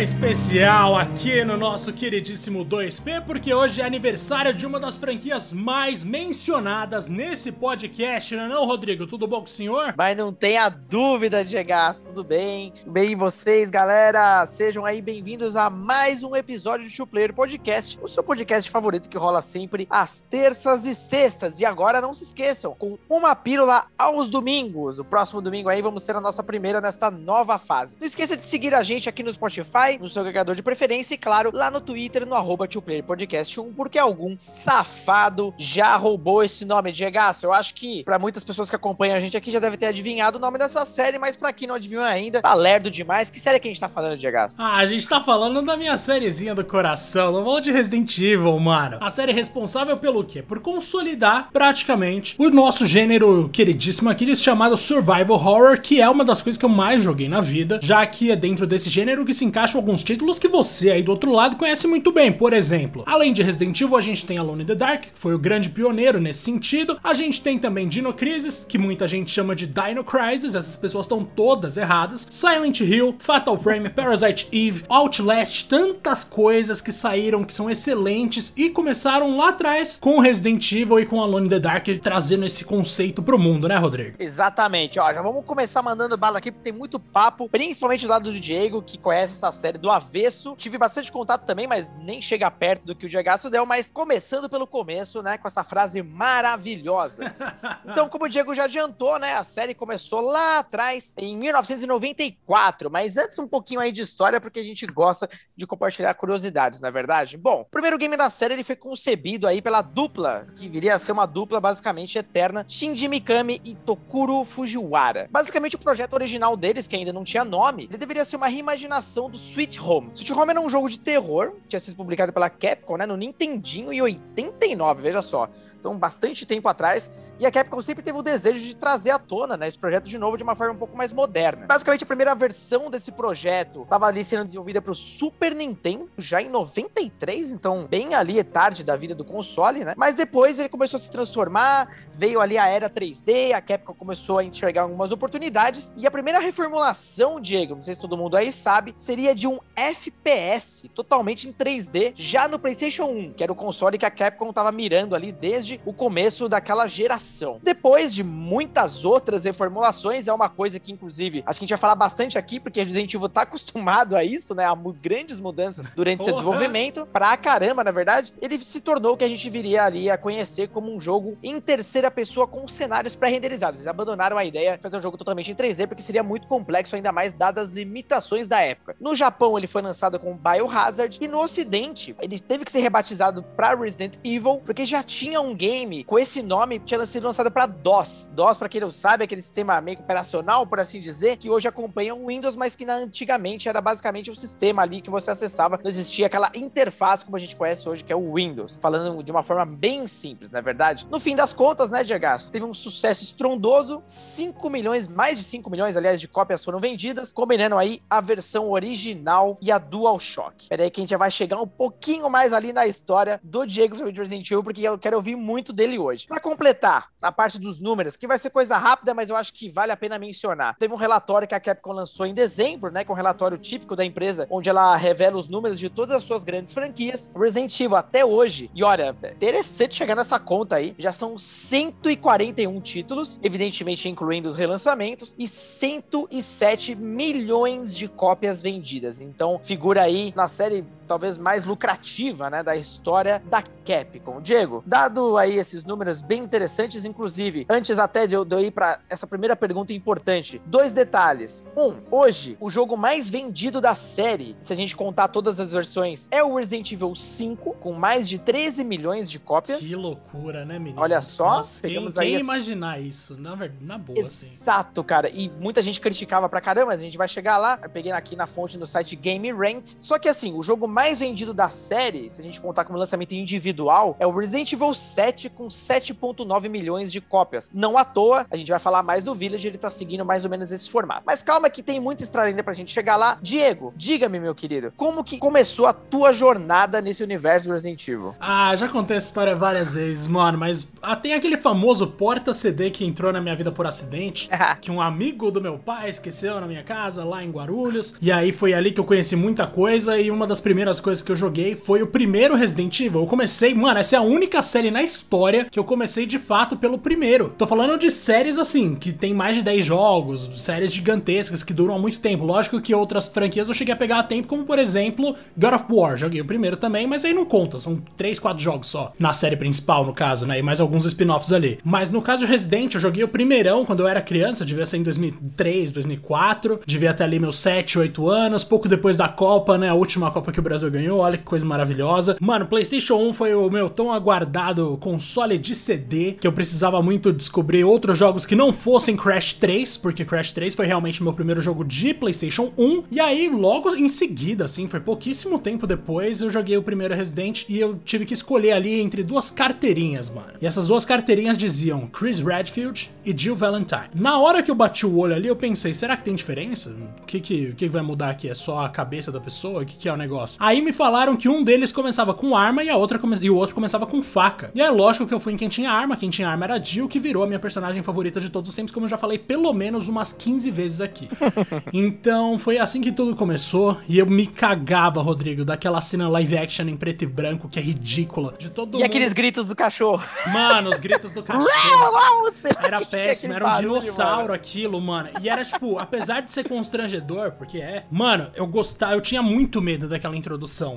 especial aqui no nosso queridíssimo 2P, porque hoje é aniversário de uma das franquias mais mencionadas nesse podcast, não é não, Rodrigo? Tudo bom com o senhor? Mas não tenha dúvida, Diegas, tudo bem? Bem vocês, galera? Sejam aí bem-vindos a mais um episódio do Player Podcast, o seu podcast favorito que rola sempre às terças e sextas. E agora não se esqueçam, com uma pílula aos domingos. O próximo domingo aí vamos ter a nossa primeira nesta nova fase. Não esqueça de seguir a gente aqui no Spotify, no seu agregador de preferência e, claro, lá no Twitter, no arroba Podcast 1, porque algum safado já roubou esse nome, Diegaço. Eu acho que para muitas pessoas que acompanham a gente aqui já deve ter adivinhado o nome dessa série, mas para quem não adivinhou ainda, tá lerdo demais. Que série que a gente tá falando, Diegaço? Ah, a gente tá falando da minha sériezinha do coração, não vou de Resident Evil, mano. A série responsável pelo quê? Por consolidar praticamente o nosso gênero queridíssimo aqui chamado Survival Horror, que é uma das coisas que eu mais joguei na vida, já que é dentro desse gênero que se encaixam alguns títulos que você aí do outro lado conhece muito bem. Por exemplo, além de Resident Evil, a gente tem Alone in the Dark, que foi o grande pioneiro nesse sentido. A gente tem também Dino Crisis, que muita gente chama de Dino Crisis, essas pessoas estão todas erradas. Silent Hill, Fatal Frame, Parasite Eve, Outlast, tantas coisas que saíram que são excelentes e começaram lá atrás com Resident Evil e com Alone in the Dark trazendo esse conceito pro mundo, né, Rodrigo? Exatamente, ó, já vamos começar mandando bala aqui, porque tem muito papo, principalmente do lado do Diego, que conhece essa série do avesso. Tive bastante contato também, mas nem chega perto do que o Diego deu, mas começando pelo começo, né, com essa frase maravilhosa. Então, como o Diego já adiantou, né, a série começou lá atrás, em 1994, mas antes um pouquinho aí de história, porque a gente gosta de compartilhar curiosidades, não é verdade? Bom, o primeiro game da série ele foi concebido aí pela dupla, que viria a ser uma dupla basicamente eterna, Shinji Mikami e Tokuro Fujiwara. Basicamente o projeto original deles, que ainda não tinha nome, ele deveria ser uma reimaginação do Sweet Home. Sweet Home era um jogo de terror, tinha sido publicado pela Capcom, né, no Nintendinho em 89, veja só então bastante tempo atrás, e a Capcom sempre teve o desejo de trazer à tona né, esse projeto de novo de uma forma um pouco mais moderna. Basicamente, a primeira versão desse projeto estava ali sendo desenvolvida para o Super Nintendo, já em 93, então bem ali é tarde da vida do console, né? Mas depois ele começou a se transformar, veio ali a era 3D, a Capcom começou a enxergar algumas oportunidades, e a primeira reformulação, Diego, não sei se todo mundo aí sabe, seria de um FPS totalmente em 3D, já no PlayStation 1, que era o console que a Capcom estava mirando ali desde o começo daquela geração. Depois de muitas outras reformulações, é uma coisa que, inclusive, acho que a gente vai falar bastante aqui, porque Resident Evil tá acostumado a isso, né? A grandes mudanças durante seu desenvolvimento. Pra caramba, na verdade, ele se tornou o que a gente viria ali a conhecer como um jogo em terceira pessoa com cenários pré-renderizados. Eles abandonaram a ideia de fazer um jogo totalmente em 3D, porque seria muito complexo, ainda mais dadas as limitações da época. No Japão, ele foi lançado com Biohazard, e no Ocidente, ele teve que ser rebatizado para Resident Evil, porque já tinha um game com esse nome tinha sido lançado para DOS. DOS, para quem não sabe, é aquele sistema meio operacional, por assim dizer, que hoje acompanha o Windows, mas que antigamente era basicamente um sistema ali que você acessava. Não existia aquela interface como a gente conhece hoje, que é o Windows. Falando de uma forma bem simples, não é verdade? No fim das contas, né, Diego? Teve um sucesso estrondoso. 5 milhões, mais de 5 milhões, aliás, de cópias foram vendidas, combinando aí a versão original e a DualShock. Pera aí que a gente já vai chegar um pouquinho mais ali na história do Diego sobre Resident Evil, porque eu quero ouvir muito dele hoje. Para completar a parte dos números, que vai ser coisa rápida, mas eu acho que vale a pena mencionar. Teve um relatório que a Capcom lançou em dezembro, né, que é um relatório típico da empresa, onde ela revela os números de todas as suas grandes franquias. Resident Evil até hoje, e olha, interessante chegar nessa conta aí, já são 141 títulos, evidentemente incluindo os relançamentos, e 107 milhões de cópias vendidas. Então, figura aí na série talvez mais lucrativa, né, da história da Capcom. Diego, dado aí esses números bem interessantes, inclusive, antes até de eu, de eu ir para essa primeira pergunta importante, dois detalhes. Um, hoje, o jogo mais vendido da série, se a gente contar todas as versões, é o Resident Evil 5, com mais de 13 milhões de cópias. Que loucura, né, menino? Olha só, Nossa, pegamos quem, aí. Quem imaginar isso? Na, verdade, na boa, Exato, assim. Exato, cara. E muita gente criticava pra caramba, mas a gente vai chegar lá. Eu peguei aqui na fonte no site Game Rant. Só que assim, o jogo mais vendido da série, se a gente contar como lançamento individual, é o Resident Evil 7 com 7.9 milhões de cópias. Não à toa, a gente vai falar mais do Village, ele tá seguindo mais ou menos esse formato. Mas calma que tem muita estrada ainda pra gente chegar lá. Diego, diga-me, meu querido, como que começou a tua jornada nesse universo do Resident Evil? Ah, já contei essa história várias vezes, mano, mas ah, tem aquele famoso porta-CD que entrou na minha vida por acidente, que um amigo do meu pai esqueceu na minha casa, lá em Guarulhos, e aí foi ali que eu conheci muita coisa e uma das primeiras coisas que eu joguei foi o primeiro Resident Evil. Eu comecei, mano, essa é a única série na história que eu comecei de fato pelo primeiro. Tô falando de séries assim, que tem mais de 10 jogos, séries gigantescas que duram há muito tempo. Lógico que outras franquias eu cheguei a pegar a tempo, como por exemplo God of War. Joguei o primeiro também, mas aí não conta, são 3, 4 jogos só. Na série principal, no caso, né? E mais alguns spin-offs ali. Mas no caso de Resident, eu joguei o primeirão quando eu era criança, devia ser em 2003, 2004. Devia ter ali meus 7, 8 anos, pouco depois da Copa, né? A última Copa que o Brasil ganhou, olha que coisa maravilhosa. Mano, PlayStation 1 foi o meu tão aguardado console de CD que eu precisava muito descobrir outros jogos que não fossem Crash 3, porque Crash 3 foi realmente meu primeiro jogo de PlayStation 1. E aí, logo em seguida, assim, foi pouquíssimo tempo depois, eu joguei o primeiro Resident e eu tive que escolher ali entre duas carteirinhas, mano. E essas duas carteirinhas diziam Chris Redfield e Jill Valentine. Na hora que eu bati o olho ali, eu pensei, será que tem diferença? O que que, que vai mudar aqui? É só a cabeça da pessoa? O que que é o negócio? Aí me falaram que um deles começava com arma e, a outra come... e o outro começava com faca. E é lógico que eu fui em quem tinha arma, quem tinha arma era Jill, que virou a minha personagem favorita de todos os tempos, como eu já falei pelo menos umas 15 vezes aqui. então foi assim que tudo começou e eu me cagava, Rodrigo, daquela cena live action em preto e branco que é ridícula. De todo E mundo... aqueles gritos do cachorro. Mano, os gritos do cachorro. Era péssimo, era um dinossauro aquilo, mano. E era tipo, apesar de ser constrangedor, porque é, mano, eu gostava, eu tinha muito medo daquela introdução.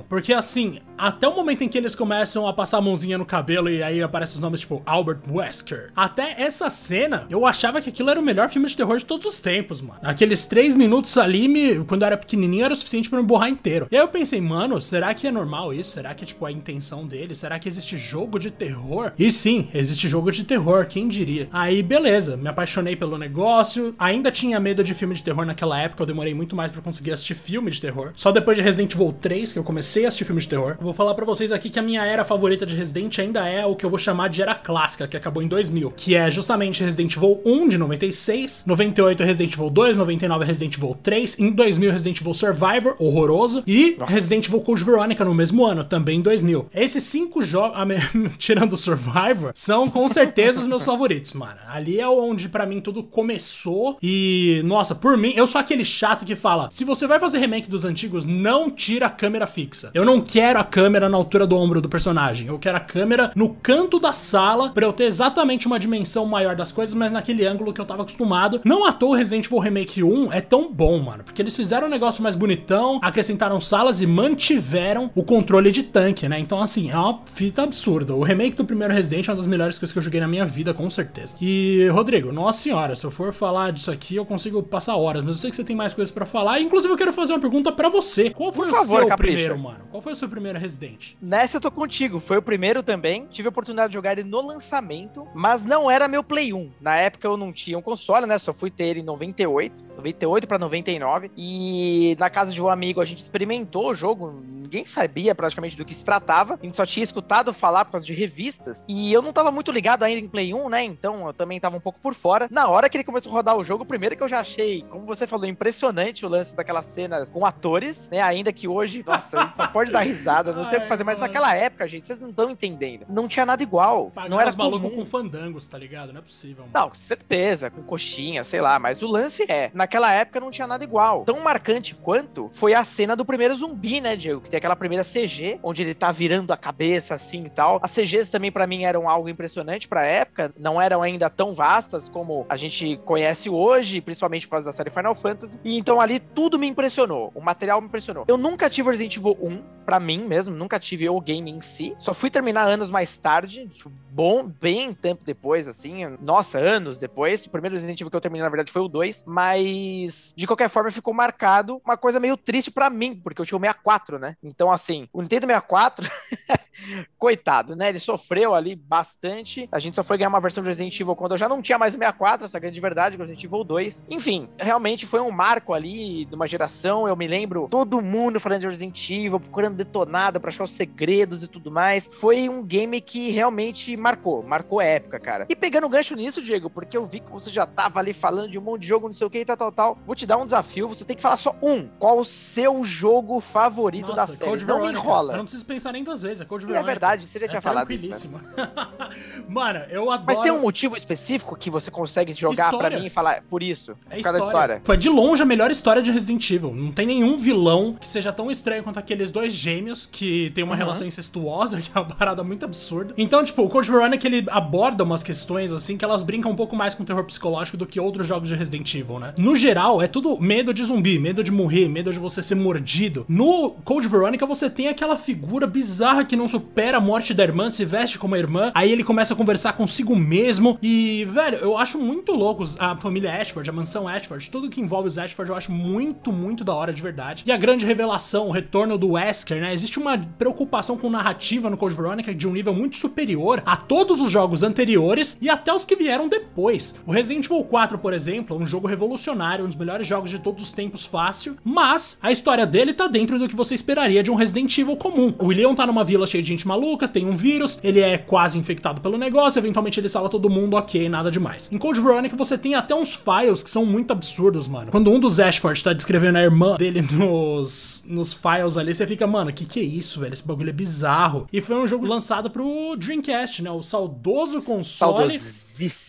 Porque assim, até o momento em que eles começam a passar a mãozinha no cabelo e aí aparecem os nomes tipo Albert Wesker. Até essa cena, eu achava que aquilo era o melhor filme de terror de todos os tempos, mano. Aqueles três minutos ali, me, quando eu era pequenininho, era o suficiente pra me borrar inteiro. E aí eu pensei, mano, será que é normal isso? Será que, tipo, a intenção dele? Será que existe jogo de terror? E sim, existe jogo de terror, quem diria? Aí, beleza, me apaixonei pelo negócio. Ainda tinha medo de filme de terror naquela época, eu demorei muito mais pra conseguir assistir filme de terror. Só depois de Resident Evil 3 que eu comecei a assistir filme de terror. Vou falar pra vocês aqui que a minha era favorita de Resident ainda é o que eu vou chamar de era clássica, que acabou em 2000, que é justamente Resident Evil 1 de 96, 98 Resident Evil 2, 99 Resident Evil 3, em 2000 Resident Evil Survivor, horroroso, e Nossa. Resident Evil Code Veronica no mesmo ano, também em 2000. Esses cinco jogos, tirando o Survivor, são com certeza os meus favoritos, mano. Ali é onde pra mim tudo começou e, nossa, por mim, eu sou aquele chato que fala: se você vai fazer remake dos antigos, não tira a câmera fixa. Eu não quero a câmera na altura do ombro do personagem. Eu quero a câmera no canto da sala pra eu ter exatamente uma dimensão maior das coisas, mas naquele ângulo que eu tava acostumado. Não à toa o Resident Evil Remake 1 é tão bom, mano, porque eles fizeram um negócio mais bonitão, acrescentaram salas e mantiveram o controle de tanque, né? Então, assim, é uma fita absurda. O remake do primeiro Resident é uma das melhores coisas que eu joguei na minha vida, com certeza. E, Rodrigo, nossa senhora, se eu for falar disso aqui, eu consigo passar horas, mas eu sei que você tem mais coisas pra falar. Inclusive, eu quero fazer uma pergunta pra você. Qual foi Por o favor, seu. Primeiro, mano? Qual foi o seu primeiro Resident? Nessa eu tô contigo. Foi o primeiro também. Tive a oportunidade de jogar ele no lançamento, mas não era meu Play 1. Na época eu não tinha um console, né? Só fui ter ele em 98. 98 pra 99. E na casa de um amigo a gente experimentou o jogo. Ninguém sabia praticamente do que se tratava. A gente só tinha escutado falar por causa de revistas. E eu não tava muito ligado ainda em Play 1, né? Então eu também tava um pouco por fora. Na hora que ele começou a rodar o jogo, primeiro que eu já achei, como você falou, impressionante o lance daquelas cenas com atores, né? Ainda que hoje, nossa, a gente só pode dar risada, não tem o que fazer. Mas Ai, naquela época, gente, vocês não estão entendendo. Não tinha nada igual. Pagar não era os malucos comum. com fandangos, tá ligado? Não é possível, mano. Não, com certeza, com coxinha, sei lá, mas o lance é, naquela época não tinha nada igual. Tão marcante quanto foi a cena do primeiro zumbi, né, Diego? Que tem aquela primeira CG, onde ele tá virando a cabeça assim e tal. As CGs também pra mim eram algo impressionante pra época, não eram ainda tão vastas como a gente conhece hoje, principalmente por causa da série Final Fantasy. E então ali tudo me impressionou, o material me impressionou. Eu nunca tive Resident Evil 1, pra mim mesmo, nunca tive o game em si. Só fui terminar anos mais tarde, tipo, bom, bem tempo depois, assim. Nossa, anos depois. O primeiro Resident Evil que eu terminei, na verdade, foi o 2. Mas, de qualquer forma, ficou marcado uma coisa meio triste pra mim, porque eu tinha o 64, né? Então, assim, o Nintendo 64, coitado, né? Ele sofreu ali bastante. A gente só foi ganhar uma versão de Resident Evil quando eu já não tinha mais o 64, essa grande verdade, com Resident Evil 2. Enfim, realmente foi um marco ali de uma geração. Eu me lembro todo mundo falando de Resident Evil, procurando detonado pra achar os segredos e tudo mais. Foi um game que realmente marcou, marcou época, cara. E pegando gancho nisso, Diego, porque eu vi que você já tava ali falando de um monte de jogo, não sei o que e tal, tal, tal. Vou te dar um desafio, você tem que falar só um. Qual o seu jogo favorito Nossa, da série? Code não Veronica. enrola. Eu não preciso pensar nem duas vezes, é Code E Veronica. é verdade, você já tinha é falado isso. né? Mano, eu adoro... Mas tem um motivo específico que você consegue jogar História. pra mim e falar por isso? É por causa da história. Foi de longe a melhor história de Resident Evil. Não tem nenhum vilão que seja tão estranho quanto aqueles dois gêmeos que tem uma Uhum. relação incestuosa, que é uma parada muito absurda. Então, tipo, o Code Veronica ele aborda umas questões assim que elas brincam um pouco mais com terror psicológico do que outros jogos de Resident Evil, né? No geral, é tudo medo de zumbi, medo de morrer, medo de você ser mordido. No Code Veronica você tem aquela figura bizarra que não supera a morte da irmã, se veste como a irmã, aí ele começa a conversar consigo mesmo e, velho, eu acho muito louco a família Ashford, a mansão Ashford, tudo que envolve os Ashford eu acho muito, muito da hora de verdade. E a grande revelação, o retorno do Wesker, né? Existe uma preocupação com narrativa no Code Veronica de um nível muito superior a todos os jogos anteriores e até os que vieram depois. O Resident Evil 4, por exemplo, é um jogo revolucionário, um dos melhores jogos de todos os tempos fácil, mas a história dele tá dentro do que você esperaria de um Resident Evil comum. O Leon tá numa vila cheia de gente maluca, tem um vírus, ele é quase infectado pelo negócio, eventualmente ele salva todo mundo, ok, nada demais. Em Code Veronica você tem até uns files que são muito absurdos, mano. Quando um dos Ashford tá descrevendo a irmã dele nos, nos files ali, você fica, mano, que que é isso, velho? Esse bagulho é bizarro. E foi um jogo lançado pro Dreamcast, né? O saudoso console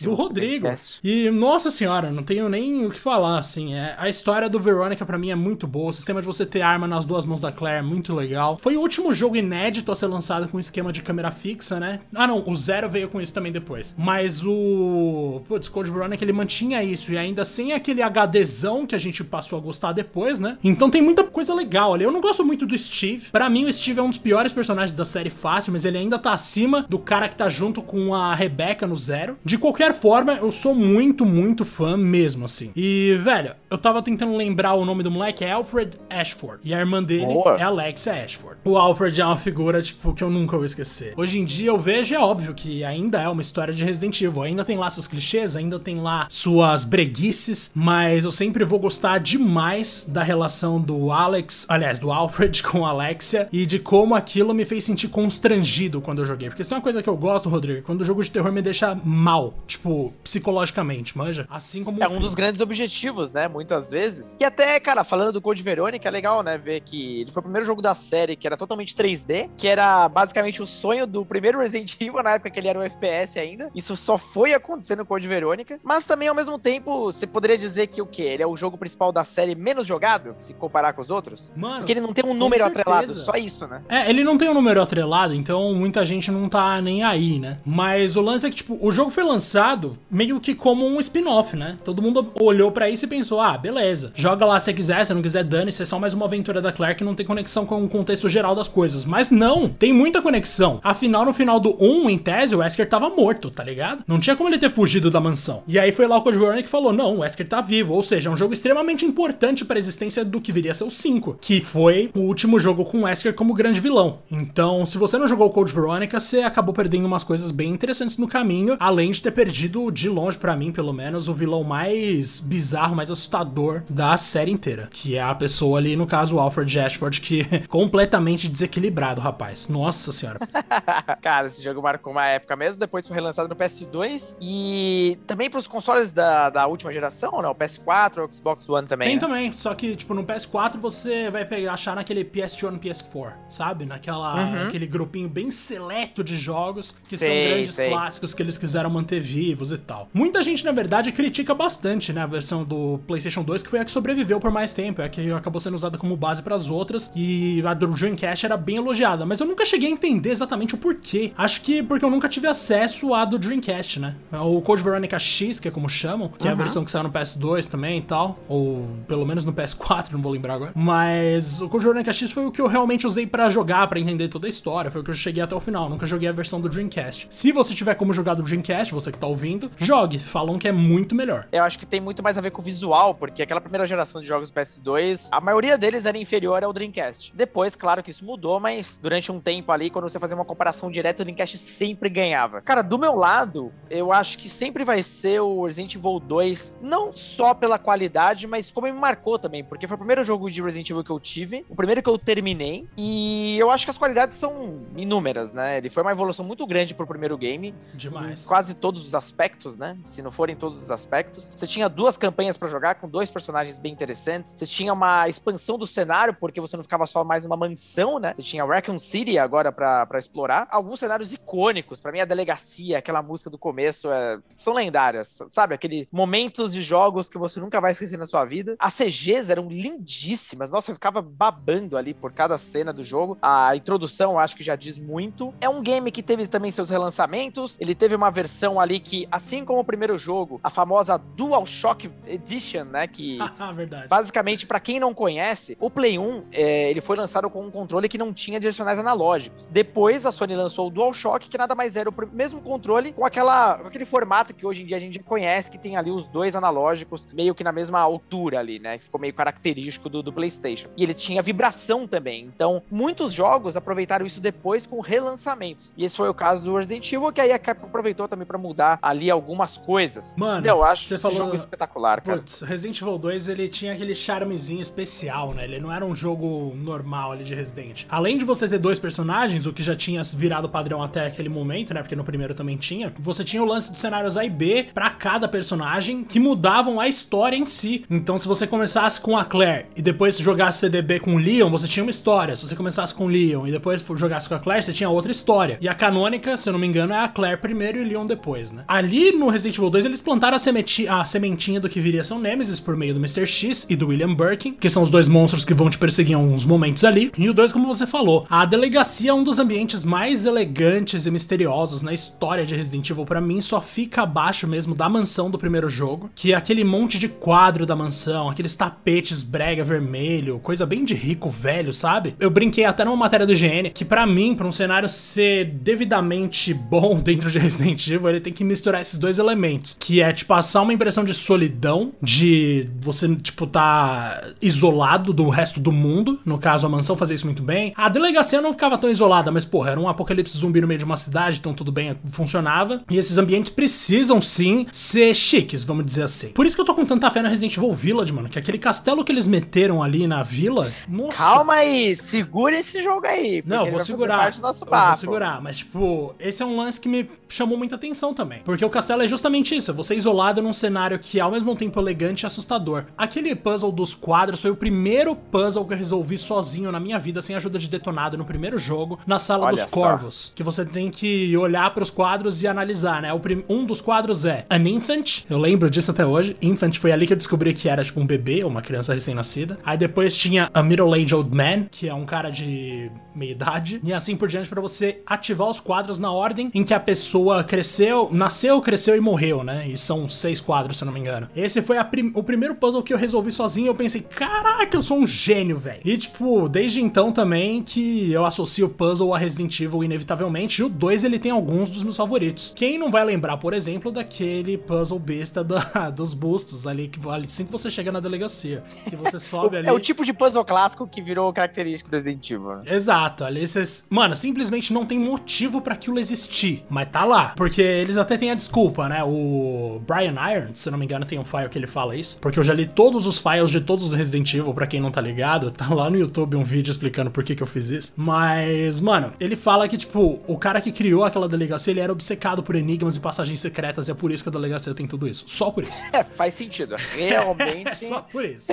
do Rodrigo. E, nossa senhora, não tenho nem o que falar, assim. É, a história do Veronica pra mim é muito boa. O sistema de você ter arma nas duas mãos da Claire é muito legal. Foi o último jogo inédito a ser lançado com esquema de câmera fixa, né? Ah, não, o Zero veio com isso também depois. Mas o. Putz, Code Veronica ele mantinha isso. E ainda sem aquele HDzão que a gente passou a gostar depois, né? Então tem muita coisa legal ali. Eu não gosto muito do Steve. Pra mim, o Steve é um dos piores personagens da série fácil, mas ele ainda tá acima do cara que tá junto com a Rebecca no Zero. De qualquer forma, eu sou muito, muito fã mesmo, assim. E, velho, eu tava tentando lembrar o nome do moleque, é Alfred Ashford. E a irmã dele Boa. é Alexia Ashford. O Alfred é uma figura, tipo, que eu nunca vou esquecer. Hoje em dia eu vejo, é óbvio que ainda é uma história de Resident Evil. Ainda tem lá seus clichês, ainda tem lá suas breguices, mas eu sempre vou gostar demais da relação do Alex, aliás, do Alfred com a Alexia e de como aquilo me fez sentir constrangido quando eu joguei. Porque isso é uma coisa que eu gosto, Rodrigo, quando o jogo de terror me deixa mal, tipo, psicologicamente, manja? Assim como É um dos grandes objetivos, né? Muitas vezes. E até, cara, falando do Code Verônica, é legal, né? Ver que ele foi o primeiro jogo da série que era totalmente 3D, que era basicamente o sonho do primeiro Resident Evil, na época que ele era um FPS ainda. Isso só foi acontecer no Code Verônica. Mas também, ao mesmo tempo, você poderia dizer que o quê? Ele é o jogo principal da série menos jogado, se comparar com os outros? Mano, Porque ele não tem um número atrelado, só isso, né? É, ele não tem um número atrelado, então muita gente não tá nem aí, né? Mas o lance é que, tipo, o jogo foi lançado meio que como um spin-off, né? Todo mundo olhou pra isso e pensou, ah, beleza, joga lá se quiser, se não quiser, dane-se, é só mais uma aventura da Claire que não tem conexão com o contexto geral das coisas. Mas não, tem muita conexão. Afinal, no final do 1, em tese, o Wesker tava morto, tá ligado? Não tinha como ele ter fugido da mansão. E aí foi lá o Code Veronica que falou, não, o Wesker tá vivo, ou seja, é um jogo extremamente importante pra existência do que viria a ser o 5, que foi o último jogo com o Wesker como grande vilão. Então, se você não jogou Code Veronica, você acabou perdendo umas coisas bem interessantes no caminho, além de ter perdido, de longe pra mim, pelo menos, o vilão mais bizarro, mais assustador da série inteira, que é a pessoa ali, no caso, o Alfred Ashford, que é completamente desequilibrado, rapaz. Nossa senhora. Cara, esse jogo marcou uma época mesmo, depois foi relançado no PS2 e também pros consoles da, da última geração, né? O PS4, o Xbox One também. Tem né? também, só que, tipo, no PS4 você vai pegar, achar naquele PS1 e PS4, sabe? Naquela, Uhum. aquele grupinho bem seleto de jogos que Sei, são grandes sei. clássicos que eles quiseram manter vivos e tal. Muita gente, na verdade, critica bastante, né, a versão do PlayStation 2, que foi a que sobreviveu por mais tempo, é a que acabou sendo usada como base pras outras, e a do Dreamcast era bem elogiada, mas eu nunca cheguei a entender exatamente o porquê. Acho que porque eu nunca tive acesso à do Dreamcast, né? O Code Veronica X, que é como chamam, que é a Uhum. versão que saiu no PS2 também e tal, ou pelo menos no PS4, não vou lembrar agora. Mas o Code Veronica X foi o que eu realmente usei pra jogar, pra entender toda a história, foi o que eu cheguei até o final, nunca joguei a versão do Dreamcast. Se você tiver como jogar do Dreamcast, você que tá ouvindo, jogue. Falam que é muito melhor. Eu acho que tem muito mais a ver com o visual, porque aquela primeira geração de jogos PS2, a maioria deles era inferior ao Dreamcast. Depois, claro que isso mudou, mas durante um tempo ali, quando você fazia uma comparação direta, o Dreamcast sempre ganhava. Cara, do meu lado, eu acho que sempre vai ser o Resident Evil 2, não só pela qualidade, mas como me marcou também, porque foi o primeiro jogo de Resident Evil que eu tive, o primeiro que eu terminei, e eu acho que as qualidades são inúmeras, né? Ele foi uma evolução muito grande pro primeiro game. Demais. Em quase todos os aspectos, né? Se não forem todos os aspectos. Você tinha duas campanhas para jogar com dois personagens bem interessantes. Você tinha uma expansão do cenário, porque você não ficava só mais numa mansão, né? Você tinha Raccoon City agora para explorar. Alguns cenários icônicos. para mim, a delegacia, aquela música do começo, é... são lendárias. Sabe? Aquele momentos de jogos que você nunca vai esquecer na sua vida. As CGs eram lindíssimas. Nossa, eu ficava babando ali por cada cena do jogo. A introdução, acho que já diz muito. É um game que teve também seus relançamentos. Ele teve uma versão ali que, assim como o primeiro jogo, a famosa DualShock Edition, né? Que Verdade. basicamente, para quem não conhece, o Play 1 é, ele foi lançado com um controle que não tinha direcionais analógicos. Depois a Sony lançou o DualShock, que nada mais era o mesmo controle com aquela, com aquele formato que hoje em dia a gente conhece, que tem ali os dois analógicos meio que na mesma altura ali, né? Ficou meio característico do, do PlayStation. E ele tinha vibração também. Então, muitos jogos aproveitaram isso depois com relançamentos. E esse foi o caso do Resident Evil, que aí a Capcom aproveitou também para mudar ali algumas coisas. Mano, eu acho você esse falou... jogo espetacular, cara. Putz, Resident Evil 2 ele tinha aquele charmezinho especial, né? Ele não era um jogo normal ali de Resident. Além de você ter dois personagens, o que já tinha virado padrão até aquele momento, né? Porque no primeiro também tinha, você tinha o lance de cenários A e B para cada personagem que mudavam a história em si. Então, se você começasse com a Claire e depois jogasse CDB com o Leon, você tinha uma história. Se você começasse com o Leon e depois jogasse com a Claire, você tinha outra história. E a canônica, se eu não me engano, é a Claire primeiro e o Leon depois, né? Ali no Resident Evil 2, eles plantaram a, sementi a sementinha do que viria a ser o Nemesis por meio do Mr. X e do William Birkin, que são os dois monstros que vão te perseguir em alguns momentos ali. E o 2, como você falou, a delegacia é um dos ambientes mais elegantes e misteriosos na história de Resident Evil. Para mim, só fica abaixo mesmo da mansão do primeiro jogo, que é aquele monte de quadro da mansão, aqueles tapetes brega vermelho, coisa bem de rico velho, sabe? Eu brinquei até numa matéria do GN que para mim, para um cenário ser devidamente bom dentro de Resident Evil, ele tem que misturar esses dois elementos, que é te passar uma impressão de solidão, de você tipo tá isolado do resto do mundo, no caso a mansão fazia isso muito bem. A delegacia não ficava tão isolada, mas porra, era um apocalipse zumbi no meio de uma cidade, então tudo bem, funcionava. E esses ambientes precisam sim ser chiques, vamos dizer assim. Por isso que eu tô com tanta fé no Resident Evil Village, mano, que aquele castelo que eles meteram ali na vila, nossa. Calma aí, segura esse jogo aí. Não, vou segurar. eu vou segurar, mas tipo, esse é um lance que me chamou muita atenção também. Porque o castelo é justamente isso, é você isolado num cenário que é ao mesmo tempo elegante e assustador. Aquele puzzle dos quadros foi o primeiro puzzle que eu resolvi sozinho na minha vida, sem ajuda de detonado no primeiro jogo, na sala Olha dos só. corvos. Que você tem que olhar pros quadros e analisar, né? Um dos quadros é An Infant, eu lembro disso até hoje. Infant foi ali que eu descobri que era tipo um bebê, uma criança recém-nascida. Aí depois tinha A Middle-Aged Old Man, que é um cara de meia idade. E assim por diante pra você ativar os quadros na ordem em que a pessoa cresceu, nasceu, cresceu e morreu, né? E são seis quadros, se eu não me engano. Esse foi prim- o primeiro puzzle que eu resolvi sozinho. Eu pensei, caraca, eu sou um gênio, velho. E tipo, desde então também que eu associo o puzzle a Resident Evil inevitavelmente. E o 2 ele tem alguns dos meus favoritos. Quem não vai lembrar, por exemplo, daquele puzzle besta da- dos bustos ali, que assim que você chega na delegacia. Que você sobe ali. É o tipo de puzzle clássico que virou característico do Resident Evil. né? Exato, ali vocês. Mano, simplesmente não tem motivo pra aquilo existir. Mas tá lá. Porque eles até têm a desculpa, né? O Brian Irons, se eu não me engano, tem um file que ele fala isso. Porque eu já li todos os files de todos os Resident Evil, pra quem não tá ligado. Tá lá no YouTube um vídeo explicando por que, que eu fiz isso. Mas, mano, ele fala que, tipo, o cara que criou aquela delegacia, ele era obcecado por enigmas e passagens secretas. E é por isso que a delegacia tem tudo isso. Só por isso. É, faz sentido. Realmente. É só por isso.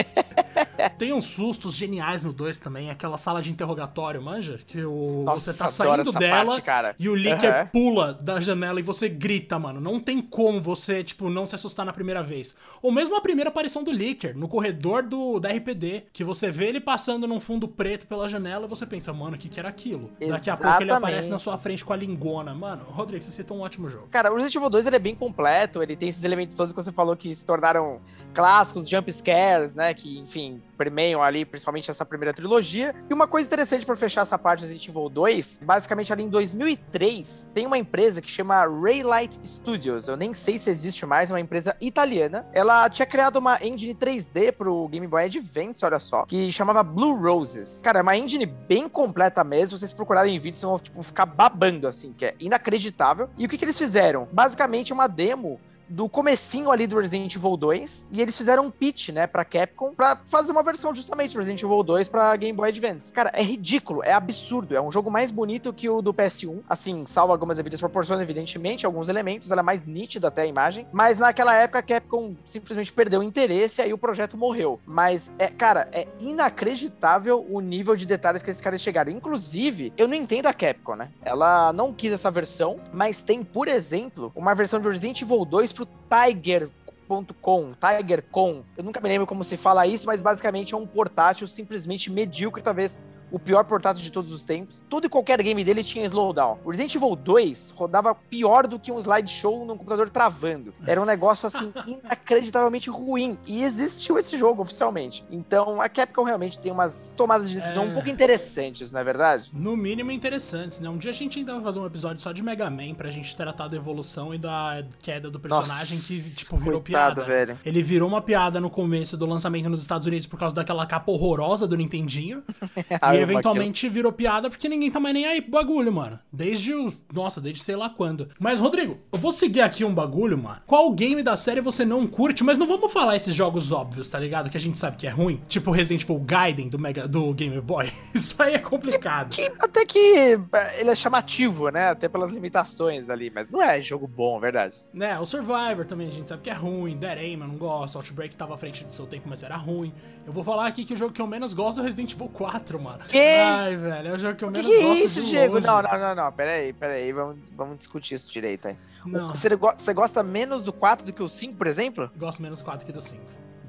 Tem uns sustos geniais no 2 também, aquela sala de interrogatório, manja? Que o, Nossa, você tá saindo dela parte, cara. e o Licker Aham. pula da janela e você grita, mano. Não tem como você, tipo, não se assustar na primeira vez. Ou mesmo a primeira aparição do Licker, no corredor do, da RPD, que você vê ele passando num fundo preto pela janela e você pensa, mano, o que que era aquilo? Daqui a pouco ele Exatamente. aparece na sua frente com a lingona. Mano, Rodrigo, você citou um ótimo jogo. Cara, o Resident Evil 2 ele é bem completo, ele tem esses elementos todos que você falou que se tornaram clássicos, jump scares, né? Que, enfim, permeiam ali, principalmente essa primeira trilogia. E uma coisa interessante para fechar essa parte do Resident Evil 2, basicamente ali em 2003, tem uma empresa que chama Raylight Studios. Eu nem sei se existe mais, é uma empresa italiana. Ela tinha criado uma engine 3D pro Game Boy Advance, olha só, que chamava Blue Roses. Cara, é uma engine bem completa mesmo. Vocês procurarem em vídeo, vocês vão tipo, ficar babando, assim, que é inacreditável. E o que, que eles fizeram? Basicamente uma demo do comecinho ali do Resident Evil 2 e eles fizeram um pitch, né, pra Capcom pra fazer uma versão justamente do Resident Evil 2 pra Game Boy Advance. Cara, é ridículo, é absurdo, é um jogo mais bonito que o do PS1, assim, salvo algumas devidas proporções, evidentemente, alguns elementos, ela é mais nítida até a imagem, mas naquela época a Capcom simplesmente perdeu o interesse e aí o projeto morreu. Mas, é, cara, é inacreditável o nível de detalhes que esses caras chegaram. Inclusive, eu não entendo a Capcom, né? Ela não quis essa versão, mas tem, por exemplo, uma versão de Resident Evil 2 pro Tiger.com, TigerCon. Eu nunca me lembro como se fala isso, mas basicamente é um portátil simplesmente medíocre, talvez o pior portátil de todos os tempos. Todo e qualquer game dele tinha slowdown. O Resident Evil 2 rodava pior do que um slideshow num computador travando. Era um negócio assim inacreditavelmente ruim. E existiu esse jogo oficialmente. Então a Capcom realmente tem umas tomadas de decisão é... um pouco interessantes, não é verdade? No mínimo interessantes, né? Um dia a gente ainda vai fazer um episódio só de Mega Man pra gente tratar da evolução e da queda do personagem Nossa, que, tipo, virou coitado, piada. Velho. Ele virou uma piada no começo do lançamento nos Estados Unidos por causa daquela capa horrorosa do Nintendinho. e eventualmente virou piada porque ninguém tá mais nem aí pro bagulho, mano. Desde o. Nossa, desde sei lá quando. Mas, Rodrigo, eu vou seguir aqui um bagulho, mano. Qual game da série você não curte? Mas não vamos falar esses jogos óbvios, tá ligado? Que a gente sabe que é ruim. Tipo Resident Evil Gaiden do, Mega, do Game Boy. Isso aí é complicado. Que, que, até que é, ele é chamativo, né? Até pelas limitações ali. Mas não é jogo bom, é verdade. Né, o Survivor também a gente sabe que é ruim. Dead Aim eu não gosto. Outbreak tava à frente do seu tempo, mas era ruim. Eu vou falar aqui que o jogo que eu menos gosto é Resident Evil 4, mano. Que? Ai, velho, é o jogo que eu menos que gosto. Que isso, Diego? Longe. Não, não, não, não. Pera aí, pera aí. Vamos, vamos discutir isso direito aí. Não. Você, você gosta menos do 4 do que o 5, por exemplo? Gosto menos do 4 que do 5.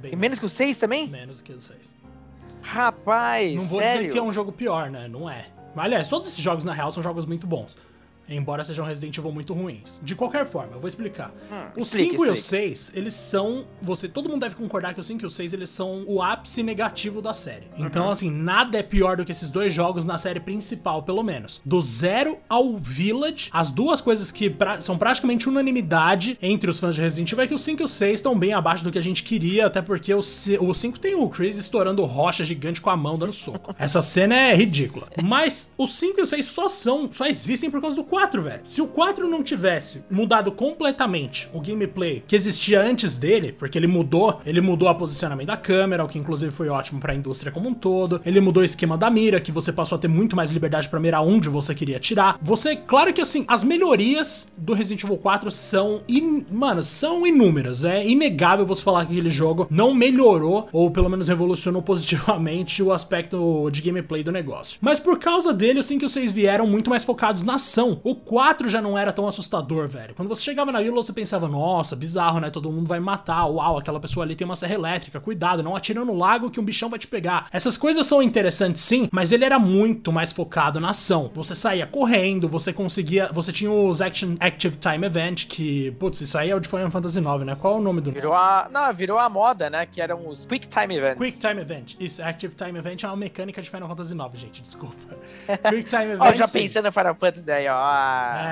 Bem e menos que o 6 também? Menos que o 6. Rapaz, Não vou sério? dizer que é um jogo pior, né? Não é. Aliás, todos esses jogos, na real, são jogos muito bons. Embora sejam Resident Evil muito ruins. De qualquer forma, eu vou explicar. Hum, o 5 e o 6, eles são. Você, todo mundo deve concordar que o 5 e o 6 eles são o ápice negativo da série. Então, uhum. assim, nada é pior do que esses dois jogos na série principal, pelo menos. Do Zero ao Village, as duas coisas que pra, são praticamente unanimidade entre os fãs de Resident Evil é que o 5 e o 6 estão bem abaixo do que a gente queria, até porque o, o 5 tem o Chris estourando rocha gigante com a mão dando soco. Essa cena é ridícula. Mas os 5 e o 6 só são, só existem por causa do 4, velho. Se o 4 não tivesse mudado completamente o gameplay que existia antes dele, porque ele mudou, ele mudou a posicionamento da câmera, o que inclusive foi ótimo para a indústria como um todo. Ele mudou o esquema da mira, que você passou a ter muito mais liberdade para mirar onde você queria atirar. Você, claro que assim, as melhorias do Resident Evil 4 são, in, mano, são inúmeras. É inegável você falar que aquele jogo não melhorou ou pelo menos revolucionou positivamente o aspecto de gameplay do negócio. Mas por causa dele, sinto que vocês vieram muito mais focados na ação. O 4 já não era tão assustador, velho. Quando você chegava na vila, você pensava, nossa, bizarro, né? Todo mundo vai matar. Uau, aquela pessoa ali tem uma serra elétrica. Cuidado, não atira no lago que um bichão vai te pegar. Essas coisas são interessantes, sim, mas ele era muito mais focado na ação. Você saía correndo, você conseguia. Você tinha os Action Active Time Event, que, putz, isso aí é o de Final Fantasy IX, né? Qual é o nome do Virou a. Não, virou a moda, né? Que eram os Quick Time Events. Quick Time Event. Isso, Active Time Event é uma mecânica de Final Fantasy IX, gente, desculpa. Quick Time Event. ó, já pensando em Final Fantasy aí, ó.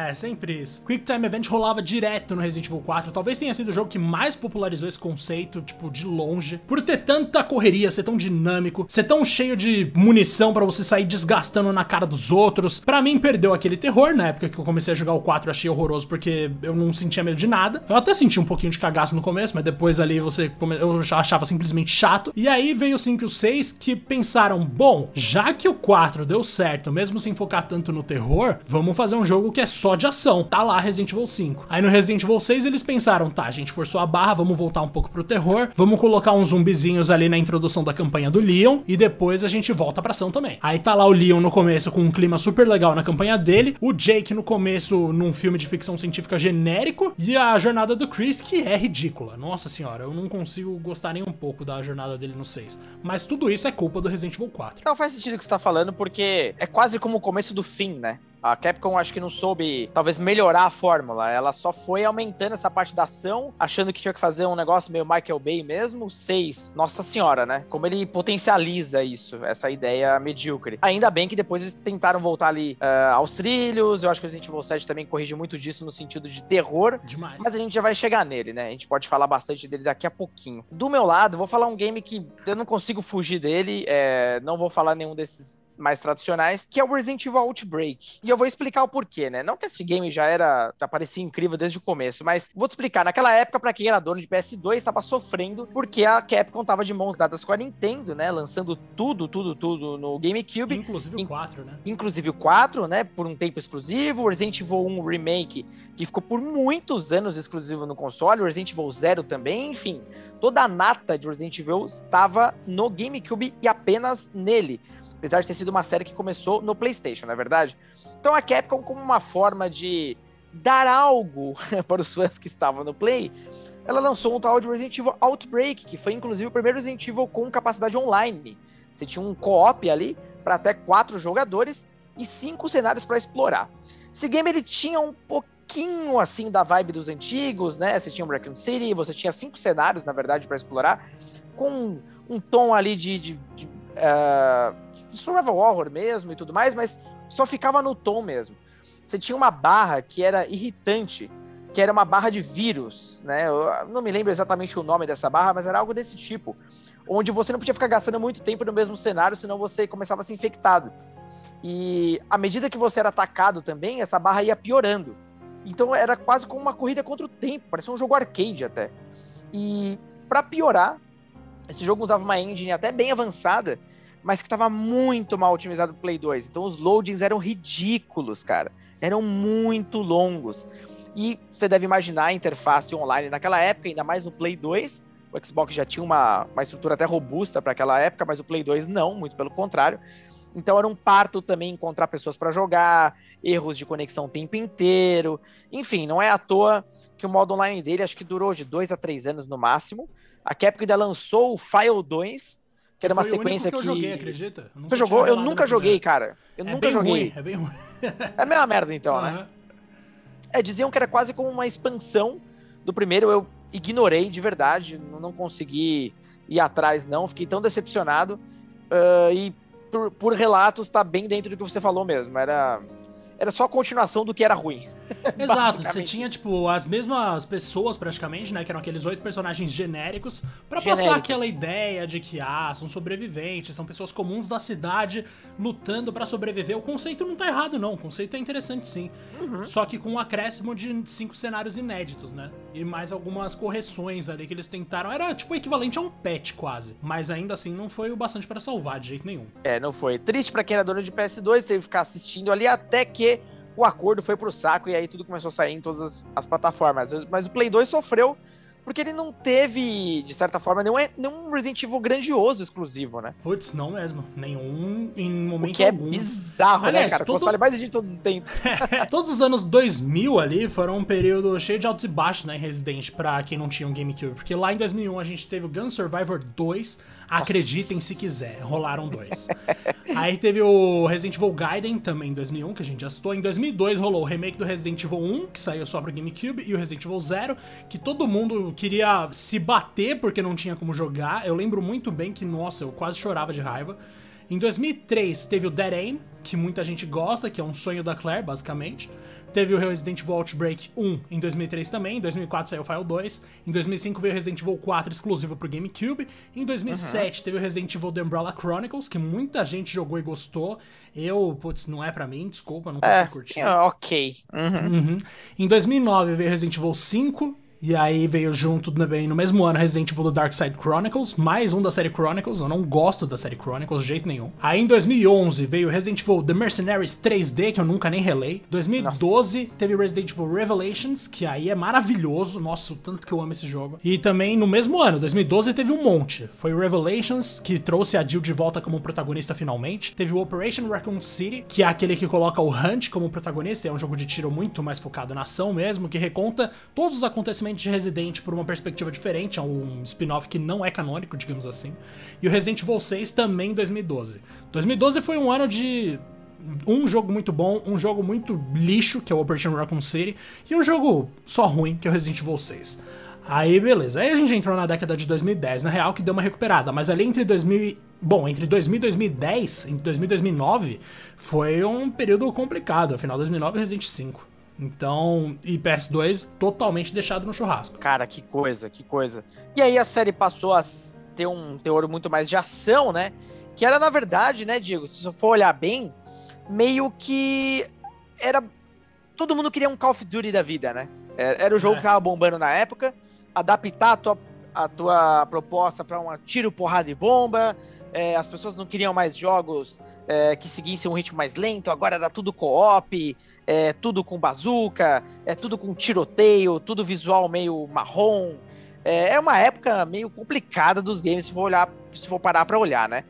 É, sempre isso. Quick Time Event rolava direto no Resident Evil 4. Talvez tenha sido o jogo que mais popularizou esse conceito, tipo, de longe. Por ter tanta correria, ser tão dinâmico, ser tão cheio de munição para você sair desgastando na cara dos outros. Para mim, perdeu aquele terror na época que eu comecei a jogar o 4. Achei horroroso porque eu não sentia medo de nada. Eu até senti um pouquinho de cagaço no começo, mas depois ali você eu achava simplesmente chato. E aí veio o 5 e o 6 que pensaram: bom, já que o 4 deu certo, mesmo sem focar tanto no terror, vamos fazer um jogo que é só de ação. Tá lá Resident Evil 5. Aí no Resident Evil 6 eles pensaram, tá, a gente forçou a barra, vamos voltar um pouco pro terror, vamos colocar uns zumbizinhos ali na introdução da campanha do Leon e depois a gente volta pra ação também. Aí tá lá o Leon no começo com um clima super legal na campanha dele, o Jake no começo num filme de ficção científica genérico e a jornada do Chris que é ridícula. Nossa senhora, eu não consigo gostar nem um pouco da jornada dele no 6. Mas tudo isso é culpa do Resident Evil 4. Não faz sentido o que você tá falando porque é quase como o começo do fim, né? A Capcom acho que não soube, talvez, melhorar a fórmula. Ela só foi aumentando essa parte da ação, achando que tinha que fazer um negócio meio Michael Bay mesmo. 6, nossa senhora, né? Como ele potencializa isso, essa ideia medíocre. Ainda bem que depois eles tentaram voltar ali uh, aos trilhos. Eu acho que o Resident Evil 7 também corrige muito disso no sentido de terror. Demais. Mas a gente já vai chegar nele, né? A gente pode falar bastante dele daqui a pouquinho. Do meu lado, vou falar um game que eu não consigo fugir dele. É, não vou falar nenhum desses mais tradicionais, que é o Resident Evil Outbreak. E eu vou explicar o porquê, né? Não que esse game já era, já parecia incrível desde o começo, mas vou te explicar. Naquela época, para quem era dono de PS2, estava sofrendo porque a Capcom tava de mãos dadas com a Nintendo, né? Lançando tudo, tudo, tudo no GameCube. Inclusive o 4, né? Inclusive o 4, né? Por um tempo exclusivo. O Resident Evil 1 Remake, que ficou por muitos anos exclusivo no console. O Resident Evil 0 também, enfim. Toda a nata de Resident Evil estava no GameCube e apenas nele apesar de ter sido uma série que começou no PlayStation, não é verdade? Então a Capcom, como uma forma de dar algo para os fãs que estavam no Play, ela lançou um tal de Resident Evil Outbreak, que foi inclusive o primeiro Resident Evil com capacidade online. Você tinha um co-op ali para até quatro jogadores e cinco cenários para explorar. Esse game ele tinha um pouquinho assim da vibe dos antigos, né? Você tinha um Raccoon City, você tinha cinco cenários, na verdade, para explorar, com um tom ali de, de, de uh, survival horror mesmo e tudo mais, mas só ficava no tom mesmo. Você tinha uma barra que era irritante, que era uma barra de vírus, né? Eu não me lembro exatamente o nome dessa barra, mas era algo desse tipo, onde você não podia ficar gastando muito tempo no mesmo cenário, senão você começava a ser infectado. E à medida que você era atacado também, essa barra ia piorando. Então era quase como uma corrida contra o tempo, parecia um jogo arcade até. E para piorar, esse jogo usava uma engine até bem avançada, mas que estava muito mal otimizado pro Play 2. Então os loadings eram ridículos, cara. Eram muito longos. E você deve imaginar a interface online naquela época, ainda mais no Play 2. O Xbox já tinha uma, uma estrutura até robusta para aquela época, mas o Play 2 não, muito pelo contrário. Então era um parto também encontrar pessoas para jogar, erros de conexão o tempo inteiro. Enfim, não é à toa que o modo online dele acho que durou de dois a três anos no máximo. A Capcom ainda lançou o File 2, que era uma sequência que. Eu joguei, acredita? Você jogou? Eu nunca joguei, cara. Eu é nunca joguei. Ruim, é bem ruim. é a mesma merda, então, uhum. né? É, diziam que era quase como uma expansão do primeiro. Eu ignorei de verdade, não consegui ir atrás, não. Fiquei tão decepcionado. Uh, e por, por relatos, tá bem dentro do que você falou mesmo. Era era só a continuação do que era ruim. Exato, você tinha, tipo, as mesmas pessoas praticamente, né? Que eram aqueles oito personagens genéricos, para passar aquela ideia de que, ah, são sobreviventes, são pessoas comuns da cidade lutando para sobreviver. O conceito não tá errado, não. O conceito é interessante sim. Uhum. Só que com um acréscimo de cinco cenários inéditos, né? E mais algumas correções ali que eles tentaram. Era, tipo, equivalente a um patch quase. Mas ainda assim não foi o bastante para salvar de jeito nenhum. É, não foi. Triste para quem era dono de PS2, teve que ficar assistindo ali até que o acordo foi pro saco e aí tudo começou a sair em todas as, as plataformas. Mas o Play 2 sofreu porque ele não teve, de certa forma, nenhum, nenhum Resident Evil grandioso exclusivo, né? Putz, não mesmo. Nenhum em momento o que algum. é bizarro, né, Aliás, né, cara? Todo... Console mais de todos os tempos. todos os anos 2000 ali foram um período cheio de altos e baixos, né, Resident, pra quem não tinha um GameCube. Porque lá em 2001 a gente teve o Gun Survivor 2, Acreditem se quiser, rolaram dois. Aí teve o Resident Evil Gaiden também em 2001, que a gente já citou. Em 2002 rolou o remake do Resident Evil 1, que saiu só pro GameCube, e o Resident Evil 0, que todo mundo queria se bater porque não tinha como jogar. Eu lembro muito bem que, nossa, eu quase chorava de raiva. Em 2003 teve o Dead Aim, que muita gente gosta, que é um sonho da Claire, basicamente. Teve o Resident Evil Outbreak 1 em 2003 também, em 2004 saiu o File 2, em 2005 veio o Resident Evil 4 exclusivo pro GameCube, em 2007 uhum. teve o Resident Evil The Umbrella Chronicles, que muita gente jogou e gostou. Eu, putz, não é para mim, desculpa, não consigo é, curtir. É, ok. Uhum. Uhum. Em 2009 veio Resident Evil 5, e aí veio junto também no mesmo ano Resident Evil Dark Side Chronicles, mais um da série Chronicles. Eu não gosto da série Chronicles de jeito nenhum. Aí em 2011 veio Resident Evil The Mercenaries 3D, que eu nunca nem relei. 2012 Nossa. teve Resident Evil Revelations, que aí é maravilhoso. Nossa, o tanto que eu amo esse jogo. E também no mesmo ano, 2012, teve um monte. Foi Revelations, que trouxe a Jill de volta como protagonista finalmente. Teve o Operation Raccoon City, que é aquele que coloca o Hunt como protagonista. É um jogo de tiro muito mais focado na ação mesmo, que reconta todos os acontecimentos de Resident por uma perspectiva diferente, é um spin-off que não é canônico, digamos assim. E o Resident Evil 6 também em 2012. 2012 foi um ano de um jogo muito bom, um jogo muito lixo, que é o Operation Raccoon City, e um jogo só ruim, que é o Resident Evil 6. Aí, beleza. Aí a gente entrou na década de 2010, na real, que deu uma recuperada. Mas ali entre 2000. Bom, entre 2000 e 2010, entre 2000 e 2009, foi um período complicado. Afinal, 2009 é Resident 5. Então, e PS2 totalmente deixado no churrasco. Cara, que coisa, que coisa. E aí a série passou a ter um teor muito mais de ação, né? Que era, na verdade, né, Diego, se você for olhar bem, meio que era. Todo mundo queria um Call of Duty da vida, né? Era o jogo é. que tava bombando na época adaptar a tua, a tua proposta para um tiro, porrada e bomba. É, as pessoas não queriam mais jogos é, que seguissem um ritmo mais lento, agora era tudo co-op, é, tudo com bazuca, é tudo com tiroteio, tudo visual meio marrom. É, é uma época meio complicada dos games, se for olhar, se for parar para olhar, né?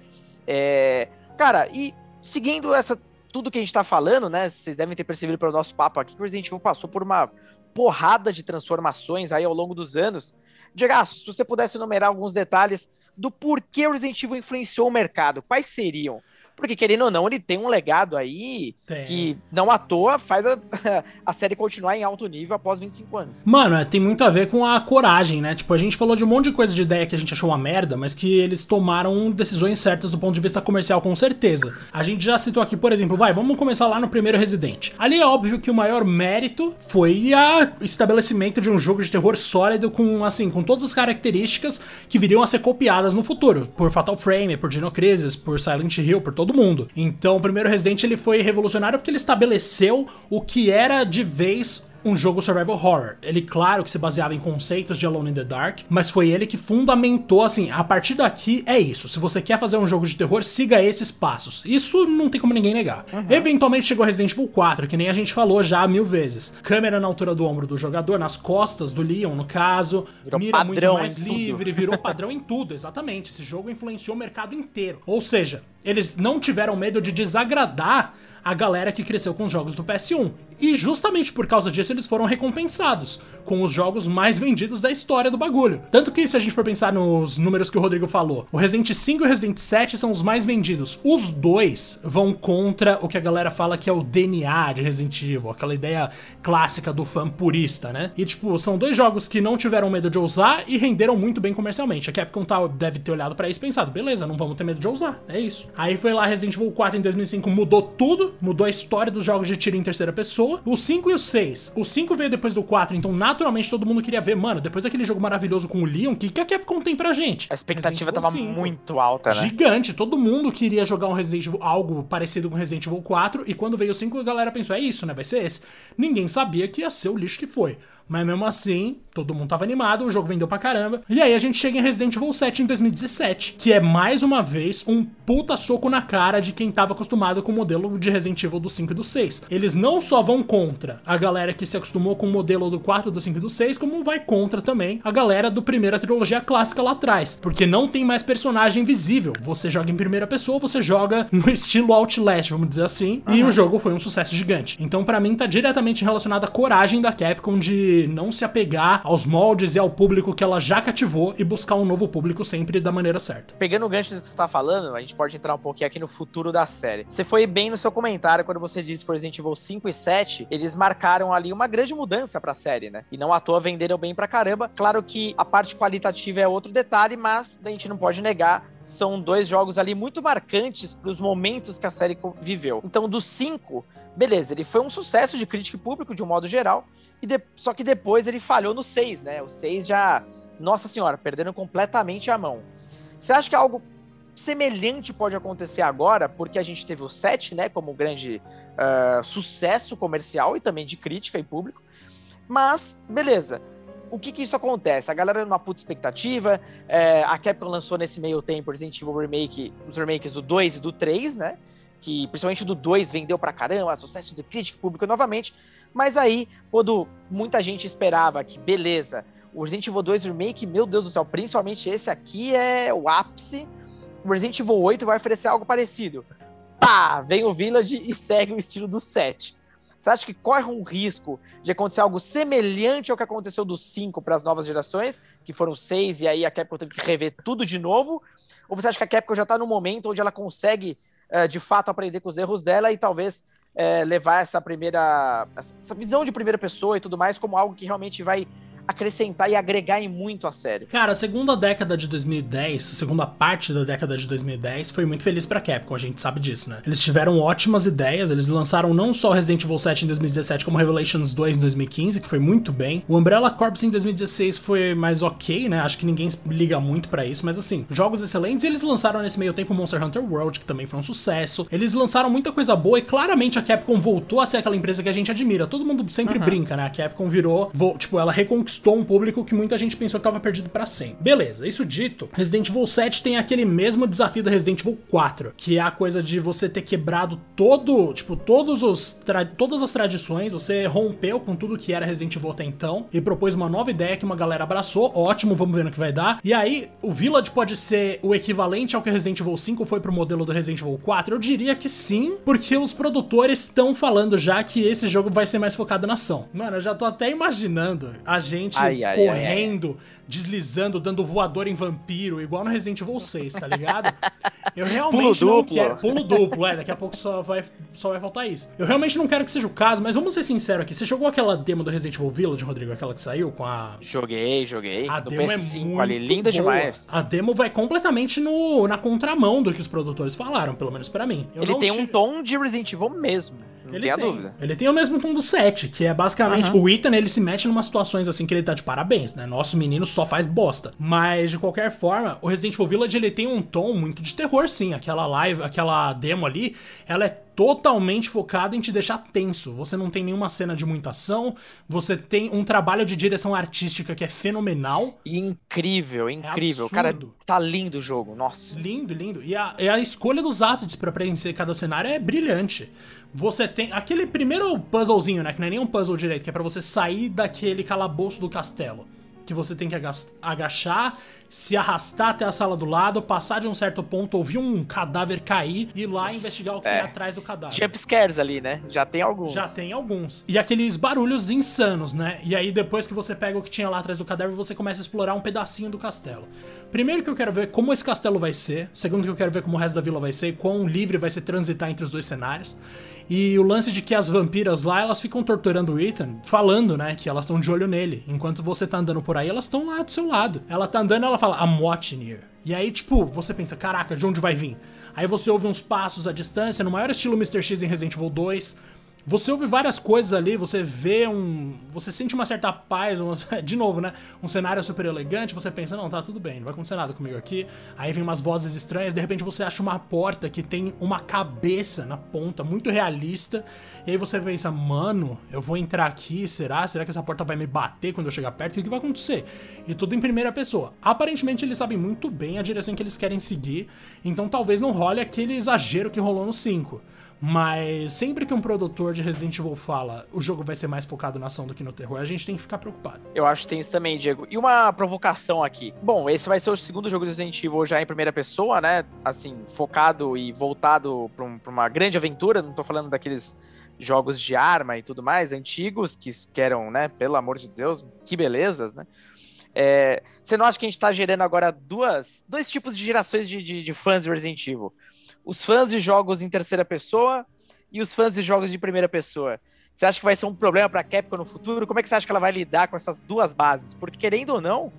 É, cara, e seguindo essa tudo que a gente tá falando, né? Vocês devem ter percebido pelo nosso papo aqui que o Resident Evil passou por uma porrada de transformações aí ao longo dos anos. Diga, se você pudesse enumerar alguns detalhes do porquê o Resident Evil influenciou o mercado, quais seriam? Porque, querendo ou não, ele tem um legado aí tem. que não à toa faz a, a série continuar em alto nível após 25 anos. Mano, é, tem muito a ver com a coragem, né? Tipo, a gente falou de um monte de coisa de ideia que a gente achou uma merda, mas que eles tomaram decisões certas do ponto de vista comercial, com certeza. A gente já citou aqui, por exemplo, vai, vamos começar lá no primeiro Resident. Ali é óbvio que o maior mérito foi o estabelecimento de um jogo de terror sólido com, assim, com todas as características que viriam a ser copiadas no futuro. Por Fatal Frame, por Dino Crisis, por Silent Hill, por todo todo mundo. Então, o primeiro Resident ele foi revolucionário porque ele estabeleceu o que era de vez um jogo survival horror. Ele, claro, que se baseava em conceitos de Alone in the Dark, mas foi ele que fundamentou, assim, a partir daqui é isso. Se você quer fazer um jogo de terror, siga esses passos. Isso não tem como ninguém negar. Uhum. Eventualmente chegou Resident Evil 4, que nem a gente falou já mil vezes. Câmera na altura do ombro do jogador, nas costas do Leon, no caso. Virou mira muito mais livre, virou padrão em tudo, exatamente. Esse jogo influenciou o mercado inteiro. Ou seja, eles não tiveram medo de desagradar a galera que cresceu com os jogos do PS1. E justamente por causa disso eles foram recompensados com os jogos mais vendidos da história do bagulho. Tanto que se a gente for pensar nos números que o Rodrigo falou, o Resident 5 e o Resident 7 são os mais vendidos. Os dois vão contra o que a galera fala que é o DNA de Resident Evil, aquela ideia clássica do fã purista, né? E tipo, são dois jogos que não tiveram medo de ousar e renderam muito bem comercialmente. A Capcom tá, deve ter olhado para isso e pensado, beleza, não vamos ter medo de ousar, é isso. Aí foi lá Resident Evil 4 em 2005, mudou tudo, mudou a história dos jogos de tiro em terceira pessoa. O 5 e o 6. O 5 veio depois do 4, então naturalmente todo mundo queria ver, mano, depois daquele jogo maravilhoso com o Leon, o que, que a Capcom tem pra gente? A expectativa tava 5. muito alta, né? Gigante, todo mundo queria jogar um Resident Evil, algo parecido com Resident Evil 4, e quando veio o 5 a galera pensou, é isso, né, vai ser esse. Ninguém sabia que ia ser o lixo que foi. Mas mesmo assim, todo mundo tava animado, o jogo vendeu pra caramba. E aí a gente chega em Resident Evil 7 em 2017, que é mais uma vez um puta soco na cara de quem tava acostumado com o modelo de Resident Evil do 5 e do 6. Eles não só vão contra a galera que se acostumou com o modelo do 4, do 5 e do 6, como vai contra também a galera do primeira trilogia clássica lá atrás. Porque não tem mais personagem visível. Você joga em primeira pessoa, você joga no estilo Outlast, vamos dizer assim. Uhum. E o jogo foi um sucesso gigante. Então, para mim, tá diretamente relacionado à coragem da Capcom de não se apegar aos moldes e ao público que ela já cativou e buscar um novo público sempre da maneira certa. Pegando o gancho do que você tá falando, a gente pode entrar um pouquinho aqui no futuro da série. Você foi bem no seu comentário quando você disse que Resident Evil 5 e 7, eles marcaram ali uma grande mudança pra série, né? E não à toa venderam bem pra caramba. Claro que a parte qualitativa é outro detalhe, mas a gente não pode negar são dois jogos ali muito marcantes para os momentos que a série viveu. Então, do 5, beleza, ele foi um sucesso de crítica e público de um modo geral, e de... só que depois ele falhou no 6, né? O 6 já, nossa senhora, perdendo completamente a mão. Você acha que algo semelhante pode acontecer agora, porque a gente teve o 7, né, como grande uh, sucesso comercial e também de crítica e público. Mas, beleza, o que que isso acontece? A galera numa puta expectativa, é, a Capcom lançou nesse meio tempo Resident Evil Remake, os remakes do 2 e do 3, né? Que principalmente do 2 vendeu pra caramba, sucesso de crítica pública novamente. Mas aí, quando muita gente esperava que, beleza, o Resident Evil 2 Remake, meu Deus do céu, principalmente esse aqui é o ápice. O Resident Evil 8 vai oferecer algo parecido. Pá! Vem o Village e segue o estilo do 7. Você acha que corre um risco de acontecer algo semelhante ao que aconteceu do 5 para as novas gerações, que foram 6 e aí a Capcom tem que rever tudo de novo? Ou você acha que a Capcom já está no momento onde ela consegue é, de fato aprender com os erros dela e talvez é, levar essa primeira. essa visão de primeira pessoa e tudo mais como algo que realmente vai acrescentar e agregar em muito a série. Cara, a segunda década de 2010, a segunda parte da década de 2010 foi muito feliz pra Capcom, a gente sabe disso, né? Eles tiveram ótimas ideias, eles lançaram não só Resident Evil 7 em 2017, como Revelations 2 em 2015, que foi muito bem. O Umbrella Corps em 2016 foi mais ok, né? Acho que ninguém liga muito para isso, mas assim, jogos excelentes. E eles lançaram nesse meio tempo Monster Hunter World, que também foi um sucesso. Eles lançaram muita coisa boa e claramente a Capcom voltou a ser aquela empresa que a gente admira. Todo mundo sempre uhum. brinca, né? A Capcom virou, tipo, ela reconquistou conquistou um público que muita gente pensou que estava perdido para sempre. Beleza, isso dito, Resident Evil 7 tem aquele mesmo desafio do Resident Evil 4, que é a coisa de você ter quebrado todo, tipo, todos os todas as tradições, você rompeu com tudo que era Resident Evil até então e propôs uma nova ideia que uma galera abraçou. Ótimo, vamos ver no que vai dar. E aí, o Village pode ser o equivalente ao que Resident Evil 5 foi pro modelo do Resident Evil 4? Eu diria que sim, porque os produtores estão falando já que esse jogo vai ser mais focado na ação. Mano, eu já tô até imaginando a gente gente ai, ai, correndo, ai, deslizando, dando voador em vampiro, igual no Resident Evil 6, tá ligado? Eu realmente pulo não duplo. quero. Pulo duplo, é, daqui a pouco só vai, só vai faltar isso. Eu realmente não quero que seja o caso, mas vamos ser sinceros aqui. Você jogou aquela demo do Resident Evil Village, Rodrigo? Aquela que saiu com a. Joguei, joguei. A demo PS5, é muito ali, linda boa. demais. A demo vai completamente no, na contramão do que os produtores falaram, pelo menos para mim. Eu Ele tem tive... um tom de Resident Evil mesmo. Não ele tem, tem dúvida. Ele tem o mesmo tom do 7, que é basicamente. Uhum. O Ethan, ele se mete em umas situações assim que ele tá de parabéns, né? Nosso menino só faz bosta. Mas, de qualquer forma, o Resident Evil Village ele tem um tom muito de terror, sim. Aquela live, aquela demo ali, ela é totalmente focada em te deixar tenso. Você não tem nenhuma cena de muita ação, você tem um trabalho de direção artística que é fenomenal. Incrível, é incrível. É Cara, tá lindo o jogo, nossa. Lindo, lindo. E a, e a escolha dos assets para preencher cada cenário é brilhante. Você tem aquele primeiro puzzlezinho, né, que não é nem um puzzle direito, que é para você sair daquele calabouço do castelo que você tem que agachar, se arrastar até a sala do lado, passar de um certo ponto, ouvir um cadáver cair e ir lá Nossa, investigar o que é. tem atrás do cadáver. Jump scares ali, né? Já tem alguns. Já tem alguns. E aqueles barulhos insanos, né? E aí depois que você pega o que tinha lá atrás do cadáver, você começa a explorar um pedacinho do castelo. Primeiro que eu quero ver como esse castelo vai ser, segundo que eu quero ver como o resto da vila vai ser e quão livre vai ser transitar entre os dois cenários. E o lance de que as vampiras lá, elas ficam torturando o Ethan, falando, né, que elas estão de olho nele. Enquanto você tá andando por aí, elas estão lá do seu lado. Ela tá andando, ela fala, I'm watching you. E aí, tipo, você pensa, caraca, de onde vai vir? Aí você ouve uns passos à distância, no maior estilo Mr. X em Resident Evil 2. Você ouve várias coisas ali, você vê um. Você sente uma certa paz, uma, de novo, né? Um cenário super elegante, você pensa, não, tá tudo bem, não vai acontecer nada comigo aqui. Aí vem umas vozes estranhas, de repente você acha uma porta que tem uma cabeça na ponta, muito realista. E aí você pensa, mano, eu vou entrar aqui, será? Será que essa porta vai me bater quando eu chegar perto? O que vai acontecer? E tudo em primeira pessoa. Aparentemente eles sabem muito bem a direção que eles querem seguir, então talvez não role aquele exagero que rolou no 5. Mas sempre que um produtor de Resident Evil fala o jogo vai ser mais focado na ação do que no terror, a gente tem que ficar preocupado. Eu acho que tem isso também, Diego. E uma provocação aqui. Bom, esse vai ser o segundo jogo do Resident Evil já em primeira pessoa, né? Assim, focado e voltado pra, um, uma grande aventura. Não tô falando daqueles jogos de arma e tudo mais, antigos, que, que eram, né? Pelo amor de Deus, que belezas, né? É, você não acha que a gente tá gerando agora duas, dois tipos de gerações de, de, de fãs de Resident Evil? Os fãs de jogos em terceira pessoa e os fãs de jogos de primeira pessoa. Você acha que vai ser um problema para a Capcom no futuro? Como é que você acha que ela vai lidar com essas duas bases? Porque, querendo ou não,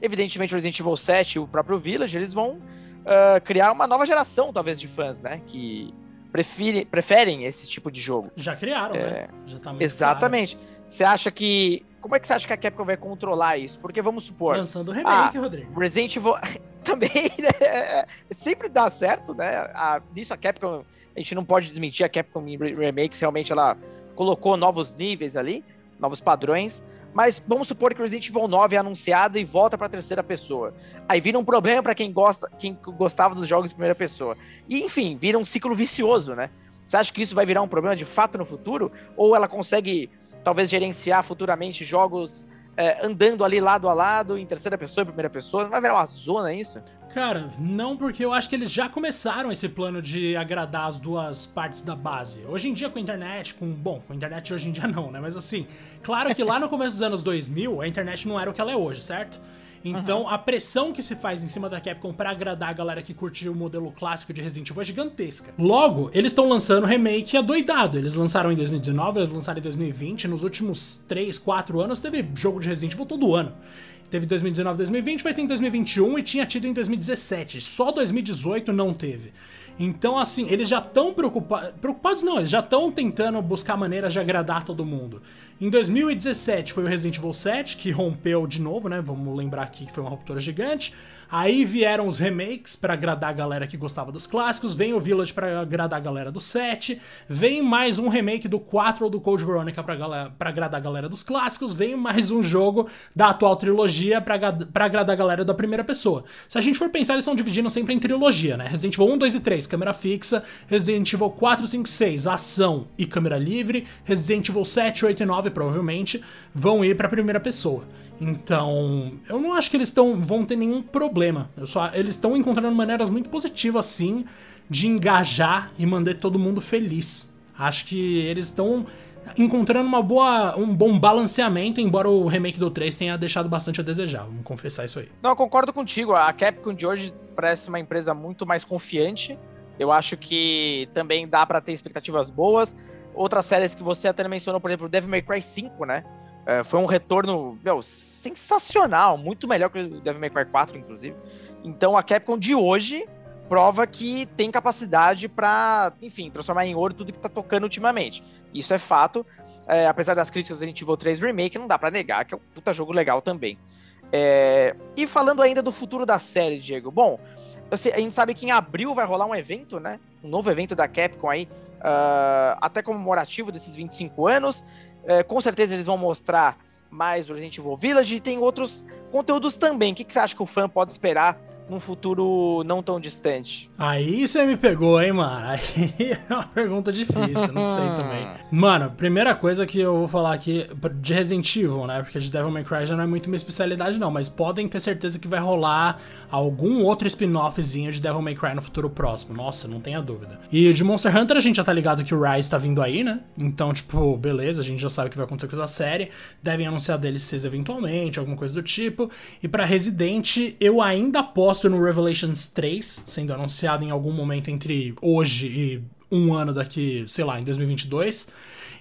evidentemente o Resident Evil 7 e o próprio Village, eles vão uh, criar uma nova geração, talvez, de fãs, né? Que prefere, preferem esse tipo de jogo. Já criaram, é... né? Já tá Exatamente. Claro. Você acha que. Como é que você acha que a Capcom vai controlar isso? Porque vamos supor. Lançando remake, ah, Rodrigo. Resident Evil. também né, é, é, sempre dá certo, né? A, nisso a Capcom, a gente não pode desmentir, a Capcom em Remakes realmente ela colocou novos níveis ali, novos padrões, mas vamos supor que o Resident Evil 9 é anunciado e volta para terceira pessoa. Aí vira um problema para quem gosta, quem gostava dos jogos em primeira pessoa. E enfim, vira um ciclo vicioso, né? Você acha que isso vai virar um problema de fato no futuro? Ou ela consegue talvez gerenciar futuramente jogos é, andando ali lado a lado, em terceira pessoa e primeira pessoa? Não vai virar uma zona isso? Cara, não, porque eu acho que eles já começaram esse plano de agradar as duas partes da base. Hoje em dia, com a internet, com. Bom, com a internet hoje em dia não, né? Mas assim, claro que lá no começo dos anos 2000, a internet não era o que ela é hoje, certo? Então, uhum. a pressão que se faz em cima da Capcom para agradar a galera que curtiu o modelo clássico de Resident Evil é gigantesca. Logo, eles estão lançando remake adoidado. Eles lançaram em 2019, eles lançaram em 2020. Nos últimos 3, 4 anos, teve jogo de Resident Evil todo ano. Teve 2019, 2020, vai ter em 2021 e tinha tido em 2017. Só 2018 não teve. Então, assim, eles já estão preocupados. Preocupados não, eles já estão tentando buscar maneiras de agradar todo mundo. Em 2017 foi o Resident Evil 7, que rompeu de novo, né? Vamos lembrar aqui que foi uma ruptura gigante. Aí vieram os remakes para agradar a galera que gostava dos clássicos, vem o Village para agradar a galera do 7, vem mais um remake do 4 ou do Code Veronica para agradar a galera dos clássicos, vem mais um jogo da atual trilogia para agradar a galera da primeira pessoa. Se a gente for pensar, eles estão dividindo sempre em trilogia, né? Resident Evil 1, 2 e 3, câmera fixa, Resident Evil 4, 5 e 6, ação e câmera livre, Resident Evil 7, 8 e 9 provavelmente vão ir para primeira pessoa. Então, eu não acho que eles tão, vão ter nenhum problema. Eu só, eles estão encontrando maneiras muito positivas, sim, de engajar e manter todo mundo feliz. Acho que eles estão encontrando uma boa, um bom balanceamento, embora o remake do 3 tenha deixado bastante a desejar. Vamos confessar isso aí. Não, eu concordo contigo. A Capcom de hoje parece uma empresa muito mais confiante. Eu acho que também dá para ter expectativas boas. Outras séries que você até mencionou, por exemplo, Devil May Cry 5, né? É, foi um retorno meu, sensacional, muito melhor que o Devil May Cry 4, inclusive. Então a Capcom de hoje prova que tem capacidade para, enfim, transformar em ouro tudo que tá tocando ultimamente. Isso é fato. É, apesar das críticas do Resident Evil 3 Remake, não dá para negar que é um puta jogo legal também. É, e falando ainda do futuro da série, Diego. Bom, sei, a gente sabe que em abril vai rolar um evento, né? Um novo evento da Capcom aí, uh, até comemorativo desses 25 anos. É, com certeza eles vão mostrar mais do Resident Evil Village e tem outros conteúdos também. O que, que você acha que o fã pode esperar num futuro não tão distante? Aí você me pegou, hein, mano? Aí é uma pergunta difícil, não sei também. Mano, primeira coisa que eu vou falar aqui de Resident Evil, né? Porque de Devil May Cry já não é muito minha especialidade, não. Mas podem ter certeza que vai rolar algum outro spin-offzinho de Devil May Cry no futuro próximo. Nossa, não tenha dúvida. E de Monster Hunter a gente já tá ligado que o Rise tá vindo aí, né? Então, tipo, beleza, a gente já sabe o que vai acontecer com essa série. Devem anunciar DLCs eventualmente, alguma coisa do tipo. E para Resident, eu ainda aposto no Revelations 3, sendo anunciado em algum momento entre hoje e um ano daqui, sei lá, em 2022.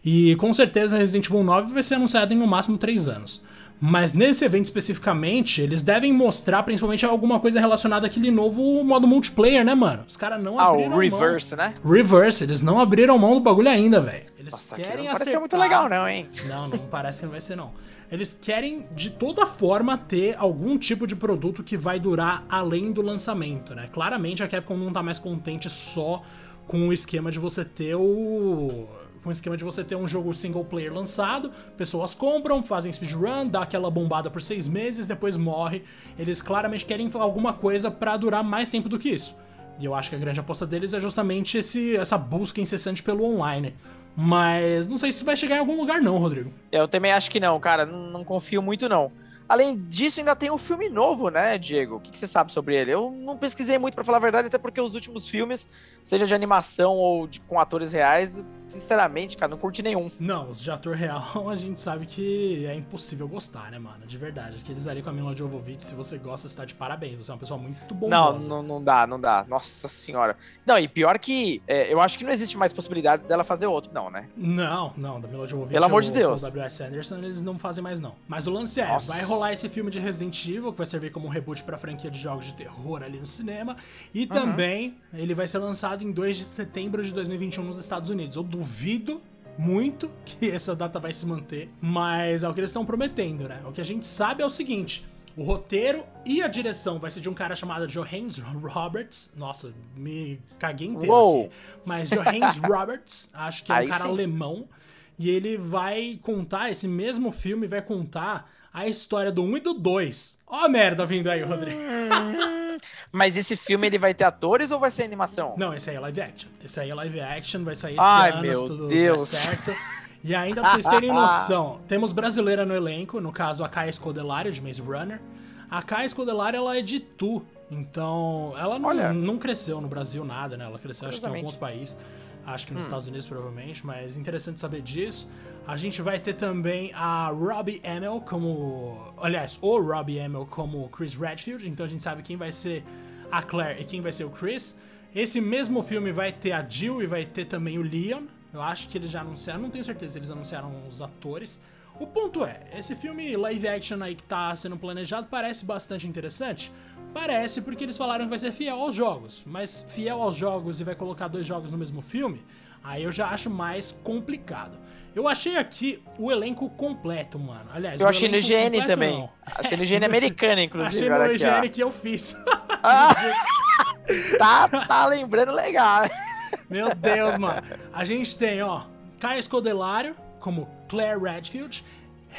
E com certeza Resident Evil 9 vai ser anunciado em no máximo 3 anos. Mas nesse evento especificamente, eles devem mostrar principalmente alguma coisa relacionada àquele novo modo multiplayer, né, mano? Os caras não abriram Ah, o Reverse, mão. né? Reverse, eles não abriram mão do bagulho ainda, velho. Eles Nossa, querem não acertar... muito legal não, hein? Não, não parece que não vai ser não. Eles querem de toda forma ter algum tipo de produto que vai durar além do lançamento, né? Claramente a Capcom não tá mais contente só com o esquema de você ter o com o esquema de você ter um jogo single player lançado, pessoas compram, fazem speedrun, dá aquela bombada por seis meses, depois morre. Eles claramente querem alguma coisa para durar mais tempo do que isso. E eu acho que a grande aposta deles é justamente esse, essa busca incessante pelo online. Mas não sei se isso vai chegar em algum lugar, não, Rodrigo. Eu também acho que não, cara. Não, não confio muito, não. Além disso, ainda tem um filme novo, né, Diego? O que, que você sabe sobre ele? Eu não pesquisei muito, para falar a verdade, até porque os últimos filmes, seja de animação ou de, com atores reais, sinceramente, cara, não curti nenhum. Não, os de ator real a gente sabe que é impossível gostar, né, mano? De verdade. Aqueles ali com a Mila Jovovich, se você gosta, você tá de parabéns. Você é uma pessoa muito bondosa. Não, não, não dá, não dá. Nossa senhora. Não, e pior que é, eu acho que não existe mais possibilidades dela fazer outro, não, né? Não, não, da Mila Jovovich. Pelo amor de Deus. O W.S. Anderson, eles não fazem mais, não. Mas o lance é, Nossa. vai rolar esse filme de Resident Evil, que vai servir como um reboot pra franquia de jogos de terror ali no cinema. E uhum. também ele vai ser lançado em 2 de setembro de 2021 nos Estados Unidos. Eu duvido muito que essa data vai se manter, mas é o que eles estão prometendo, né? O que a gente sabe é o seguinte: o roteiro e a direção vai ser de um cara chamado Johannes Roberts. Nossa, me caguei inteiro Uou. aqui. Mas Johannes Roberts, acho que é um Aí cara sim. alemão. E ele vai contar, esse mesmo filme vai contar a história do 1 e do 2. Ó a merda vindo aí, Rodrigo. Mas esse filme ele vai ter atores ou vai ser animação? Não, esse aí é live action. Esse aí é live action, vai sair esse Ai, ano, meu tudo Deus. certo. E ainda pra vocês terem noção, temos brasileira no elenco, no caso a Kaya Scodelario, de Maze Runner. A Kaya Scodelario, ela é de Tu, então ela não, não cresceu no Brasil nada, né? Ela cresceu acho que em algum outro país. Acho que nos hum. Estados Unidos, provavelmente, mas interessante saber disso. A gente vai ter também a Robbie Amell como. Aliás, o Robbie Amell como Chris Redfield. Então a gente sabe quem vai ser a Claire e quem vai ser o Chris. Esse mesmo filme vai ter a Jill e vai ter também o Leon. Eu acho que eles já anunciaram, não tenho certeza se eles anunciaram os atores. O ponto é, esse filme live action aí que tá sendo planejado parece bastante interessante. Parece porque eles falaram que vai ser fiel aos jogos, mas fiel aos jogos e vai colocar dois jogos no mesmo filme, aí eu já acho mais complicado. Eu achei aqui o elenco completo, mano. Aliás, eu achei no IGN também. Não. Achei no IGN americana, inclusive. Achei no IGN que eu fiz. Ah, tá, tá lembrando legal. Meu Deus, mano. A gente tem, ó, Caio Escodelário como Claire Redfield.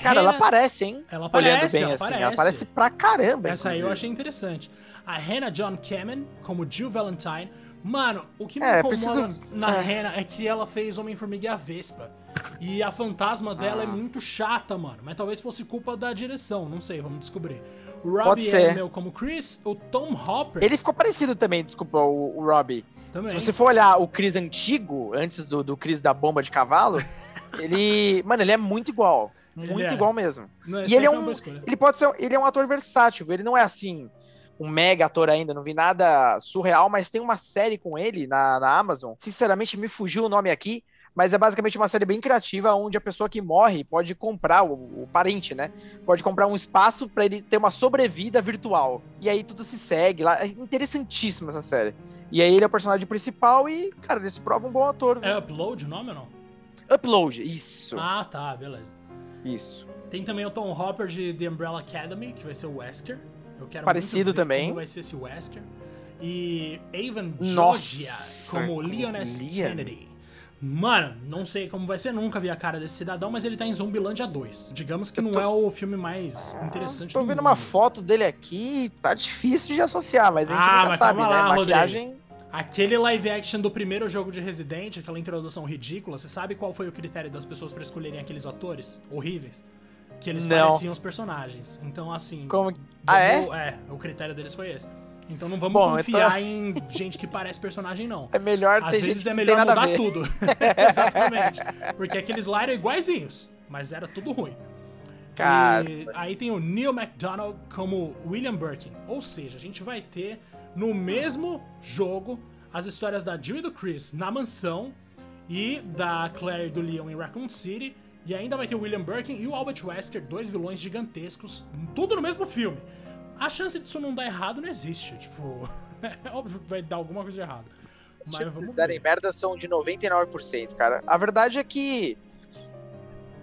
Cara, ela aparece, hein? Ela aparece, Olhando bem ela assim. Aparece. Ela aparece pra caramba. Essa inclusive. aí eu achei interessante. A Hannah John Kamen como Jill Valentine. Mano, o que me é, incomoda preciso... na é. Hannah é que ela fez Homem-Formiga e a Vespa. E a fantasma dela é ah. é muito chata, mano. Mas talvez fosse culpa da direção, não sei, vamos descobrir. O Robbie Amell como Chris, o Tom Hopper. Ele ficou parecido também, desculpa, o, o Robbie. Também. Se você for olhar o Chris antigo, antes do, do Chris da bomba de cavalo, ele. Mano, ele é muito igual. Muito é. igual mesmo. Não, e ele é um. Ele pode ser. Ele é um ator versátil, ele não é assim. Um mega ator ainda, não vi nada surreal, mas tem uma série com ele na, na Amazon. Sinceramente, me fugiu o nome aqui, mas é basicamente uma série bem criativa onde a pessoa que morre pode comprar, o, o parente, né? Pode comprar um espaço para ele ter uma sobrevida virtual. E aí tudo se segue lá. É interessantíssima essa série. E aí ele é o personagem principal e, cara, ele se prova um bom ator. Né? É Upload o nome ou não? Upload, isso. Ah, tá, beleza. Isso. Tem também o Tom Hopper de The Umbrella Academy, que vai ser o Wesker. Eu quero Parecido também. Vai ser esse Wesker. E Avon Georgia como Leon S. Kennedy. Mano, não sei como vai ser, nunca vi a cara desse cidadão, mas ele tá em Zombilândia 2. Digamos que tô... não é o filme mais interessante Tô do vendo mundo. uma foto dele aqui, tá difícil de associar, mas a gente ah, nunca sabe, né? Lá, Maquiagem... Rodrigo. Aquele live action do primeiro jogo de Resident, aquela introdução ridícula, você sabe qual foi o critério das pessoas para escolherem aqueles atores horríveis? Que eles não. pareciam os personagens. Então, assim. Como? Ah, é? É, o critério deles foi esse. Então não vamos Bom, confiar então... em gente que parece personagem, não. É melhor Às ter vezes gente é melhor mudar tudo. Exatamente. Porque aqueles lá eram iguaizinhos, mas era tudo ruim. Cara. E aí tem o Neil McDonald como William Birkin. Ou seja, a gente vai ter no mesmo jogo as histórias da Jill e do Chris na mansão e da Claire e do Leon em Raccoon City. E ainda vai ter o William Birkin e o Albert Wesker, dois vilões gigantescos, tudo no mesmo filme. A chance disso não dar errado não existe. Tipo, é óbvio que vai dar alguma coisa de errado. Mas vamos darem merda são de 99%, cara. A verdade é que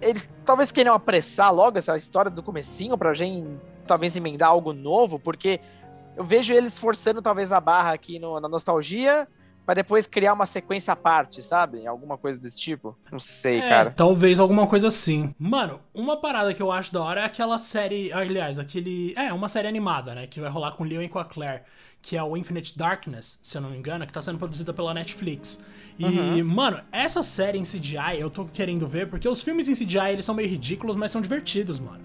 eles talvez queiram apressar logo essa história do comecinho pra gente talvez emendar algo novo, porque eu vejo eles forçando talvez a barra aqui no, na nostalgia, para depois criar uma sequência à parte, sabe? Alguma coisa desse tipo. Não sei, é, cara. Talvez alguma coisa assim. Mano, uma parada que eu acho da hora é aquela série. Aliás, aquele. É, uma série animada, né? Que vai rolar com o Leon e com a Claire. Que é o Infinite Darkness, se eu não me engano, que tá sendo produzida pela Netflix. E, uhum. mano, essa série em CGI eu tô querendo ver, porque os filmes em CGI eles são meio ridículos, mas são divertidos, mano.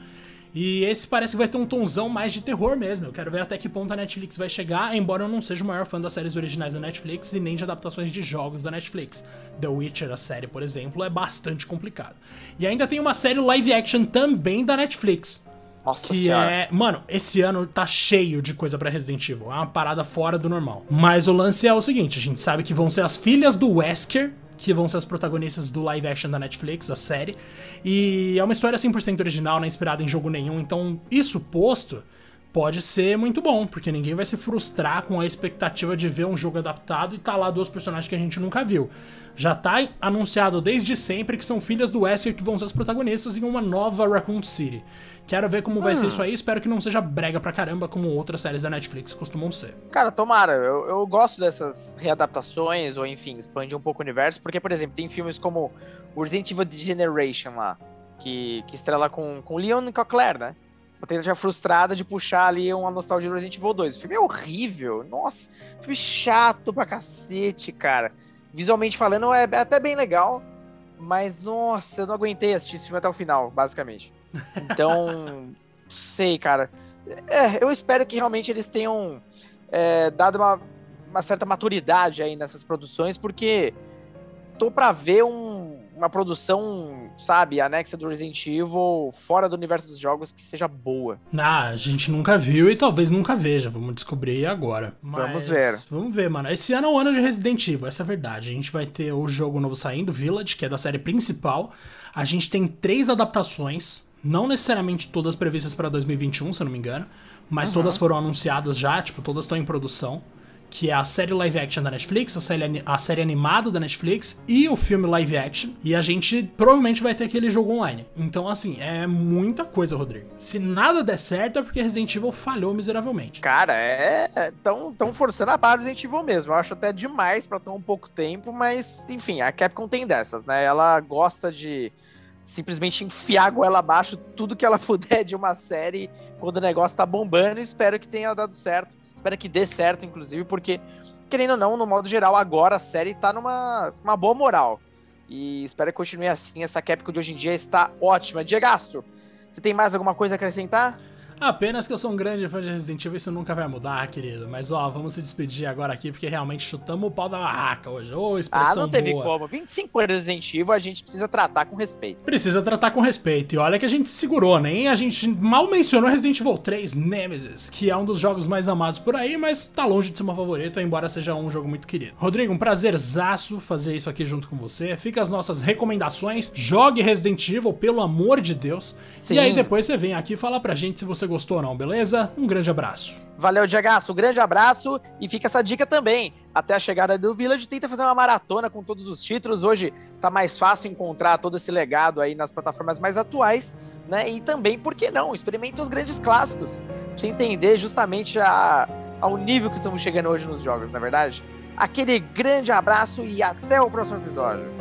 E esse parece que vai ter um tonzão mais de terror mesmo. Eu quero ver até que ponto a Netflix vai chegar, embora eu não seja o maior fã das séries originais da Netflix e nem de adaptações de jogos da Netflix. The Witcher, a série, por exemplo, é bastante complicado. E ainda tem uma série live action também da Netflix. Nossa que senhora. é. Mano, esse ano tá cheio de coisa para Resident Evil. É uma parada fora do normal. Mas o lance é o seguinte: a gente sabe que vão ser as filhas do Wesker que vão ser as protagonistas do live action da Netflix, da série. E é uma história 100% original, não é inspirada em jogo nenhum, então isso posto pode ser muito bom, porque ninguém vai se frustrar com a expectativa de ver um jogo adaptado e tá lá duas personagens que a gente nunca viu. Já tá anunciado desde sempre que são filhas do Wesker que vão ser as protagonistas em uma nova Raccoon City. Quero ver como vai ser hum. isso aí, espero que não seja brega pra caramba como outras séries da Netflix costumam ser. Cara, tomara, eu, eu gosto dessas readaptações, ou enfim, expandir um pouco o universo, porque, por exemplo, tem filmes como Resident Evil Generation lá, que, que estrela com, com Leon e Claire, né? Uma tentativa frustrada de puxar ali uma nostalgia do Resident Evil 2. O filme é horrível, nossa, filme chato pra cacete, cara. Visualmente falando, é até bem legal, mas nossa, eu não aguentei assistir esse filme até o final, basicamente. Então, sei, cara. É, eu espero que realmente eles tenham é, dado uma, uma, certa maturidade aí nessas produções, porque tô pra ver um, uma produção, sabe, anexa do Resident Evil fora do universo dos jogos que seja boa. Ah, a gente nunca viu e talvez nunca veja. Vamos descobrir agora. Mas, vamos ver. Vamos ver, mano. Esse ano é o ano de Resident Evil, essa é a verdade. A gente vai ter o jogo novo saindo, Village, que é da série principal. A gente tem três adaptações, não necessariamente todas previstas para 2021, se eu não me engano, mas uhum. todas foram anunciadas já, tipo, todas estão em produção que é a série live action da Netflix, a série, a série animada da Netflix e o filme live action. E a gente provavelmente vai ter aquele jogo online. Então, assim, é muita coisa, Rodrigo. Se nada der certo, é porque Resident Evil falhou miseravelmente. Cara, é. Tão, tão forçando a barra do Resident Evil mesmo. Eu acho até demais para tão pouco tempo, mas, enfim, a Capcom tem dessas, né? Ela gosta de simplesmente enfiar a goela abaixo tudo que ela puder de uma série quando o negócio tá bombando. Espero que tenha dado certo Espero que dê certo, inclusive, porque, querendo ou não, no modo geral, agora a série tá numa uma boa moral. E espero que continue assim. Essa Capcom de hoje em dia está ótima. Diego, você tem mais alguma coisa a acrescentar? Apenas que eu sou um grande fã de Resident Evil, isso nunca vai mudar, querido. Mas ó, vamos se despedir agora aqui, porque realmente chutamos o pau da barraca hoje. Ô, oh, expressão Ah, não teve boa. como. 25 anos de Resident Evil, a gente precisa tratar com respeito. Precisa tratar com respeito. E olha que a gente segurou, nem a gente mal mencionou Resident Evil 3 Nemesis, que é um dos jogos mais amados por aí, mas tá longe de ser uma favorita, embora seja um jogo muito querido. Rodrigo, um prazerzaço fazer isso aqui junto com você. Fica as nossas recomendações. Jogue Resident Evil, pelo amor de Deus. Sim. E aí depois você vem aqui e fala pra gente se você gostou ou não, beleza? Um grande abraço. Valeu, Diagaço. Um grande abraço e fica essa dica também. Até a chegada do Village, tenta fazer uma maratona com todos os títulos. Hoje tá mais fácil encontrar todo esse legado aí nas plataformas mais atuais, né? E também, por que não? Experimenta os grandes clássicos. Pra você entender justamente a, ao nível que estamos chegando hoje nos jogos, na é verdade? Aquele grande abraço e até o próximo episódio.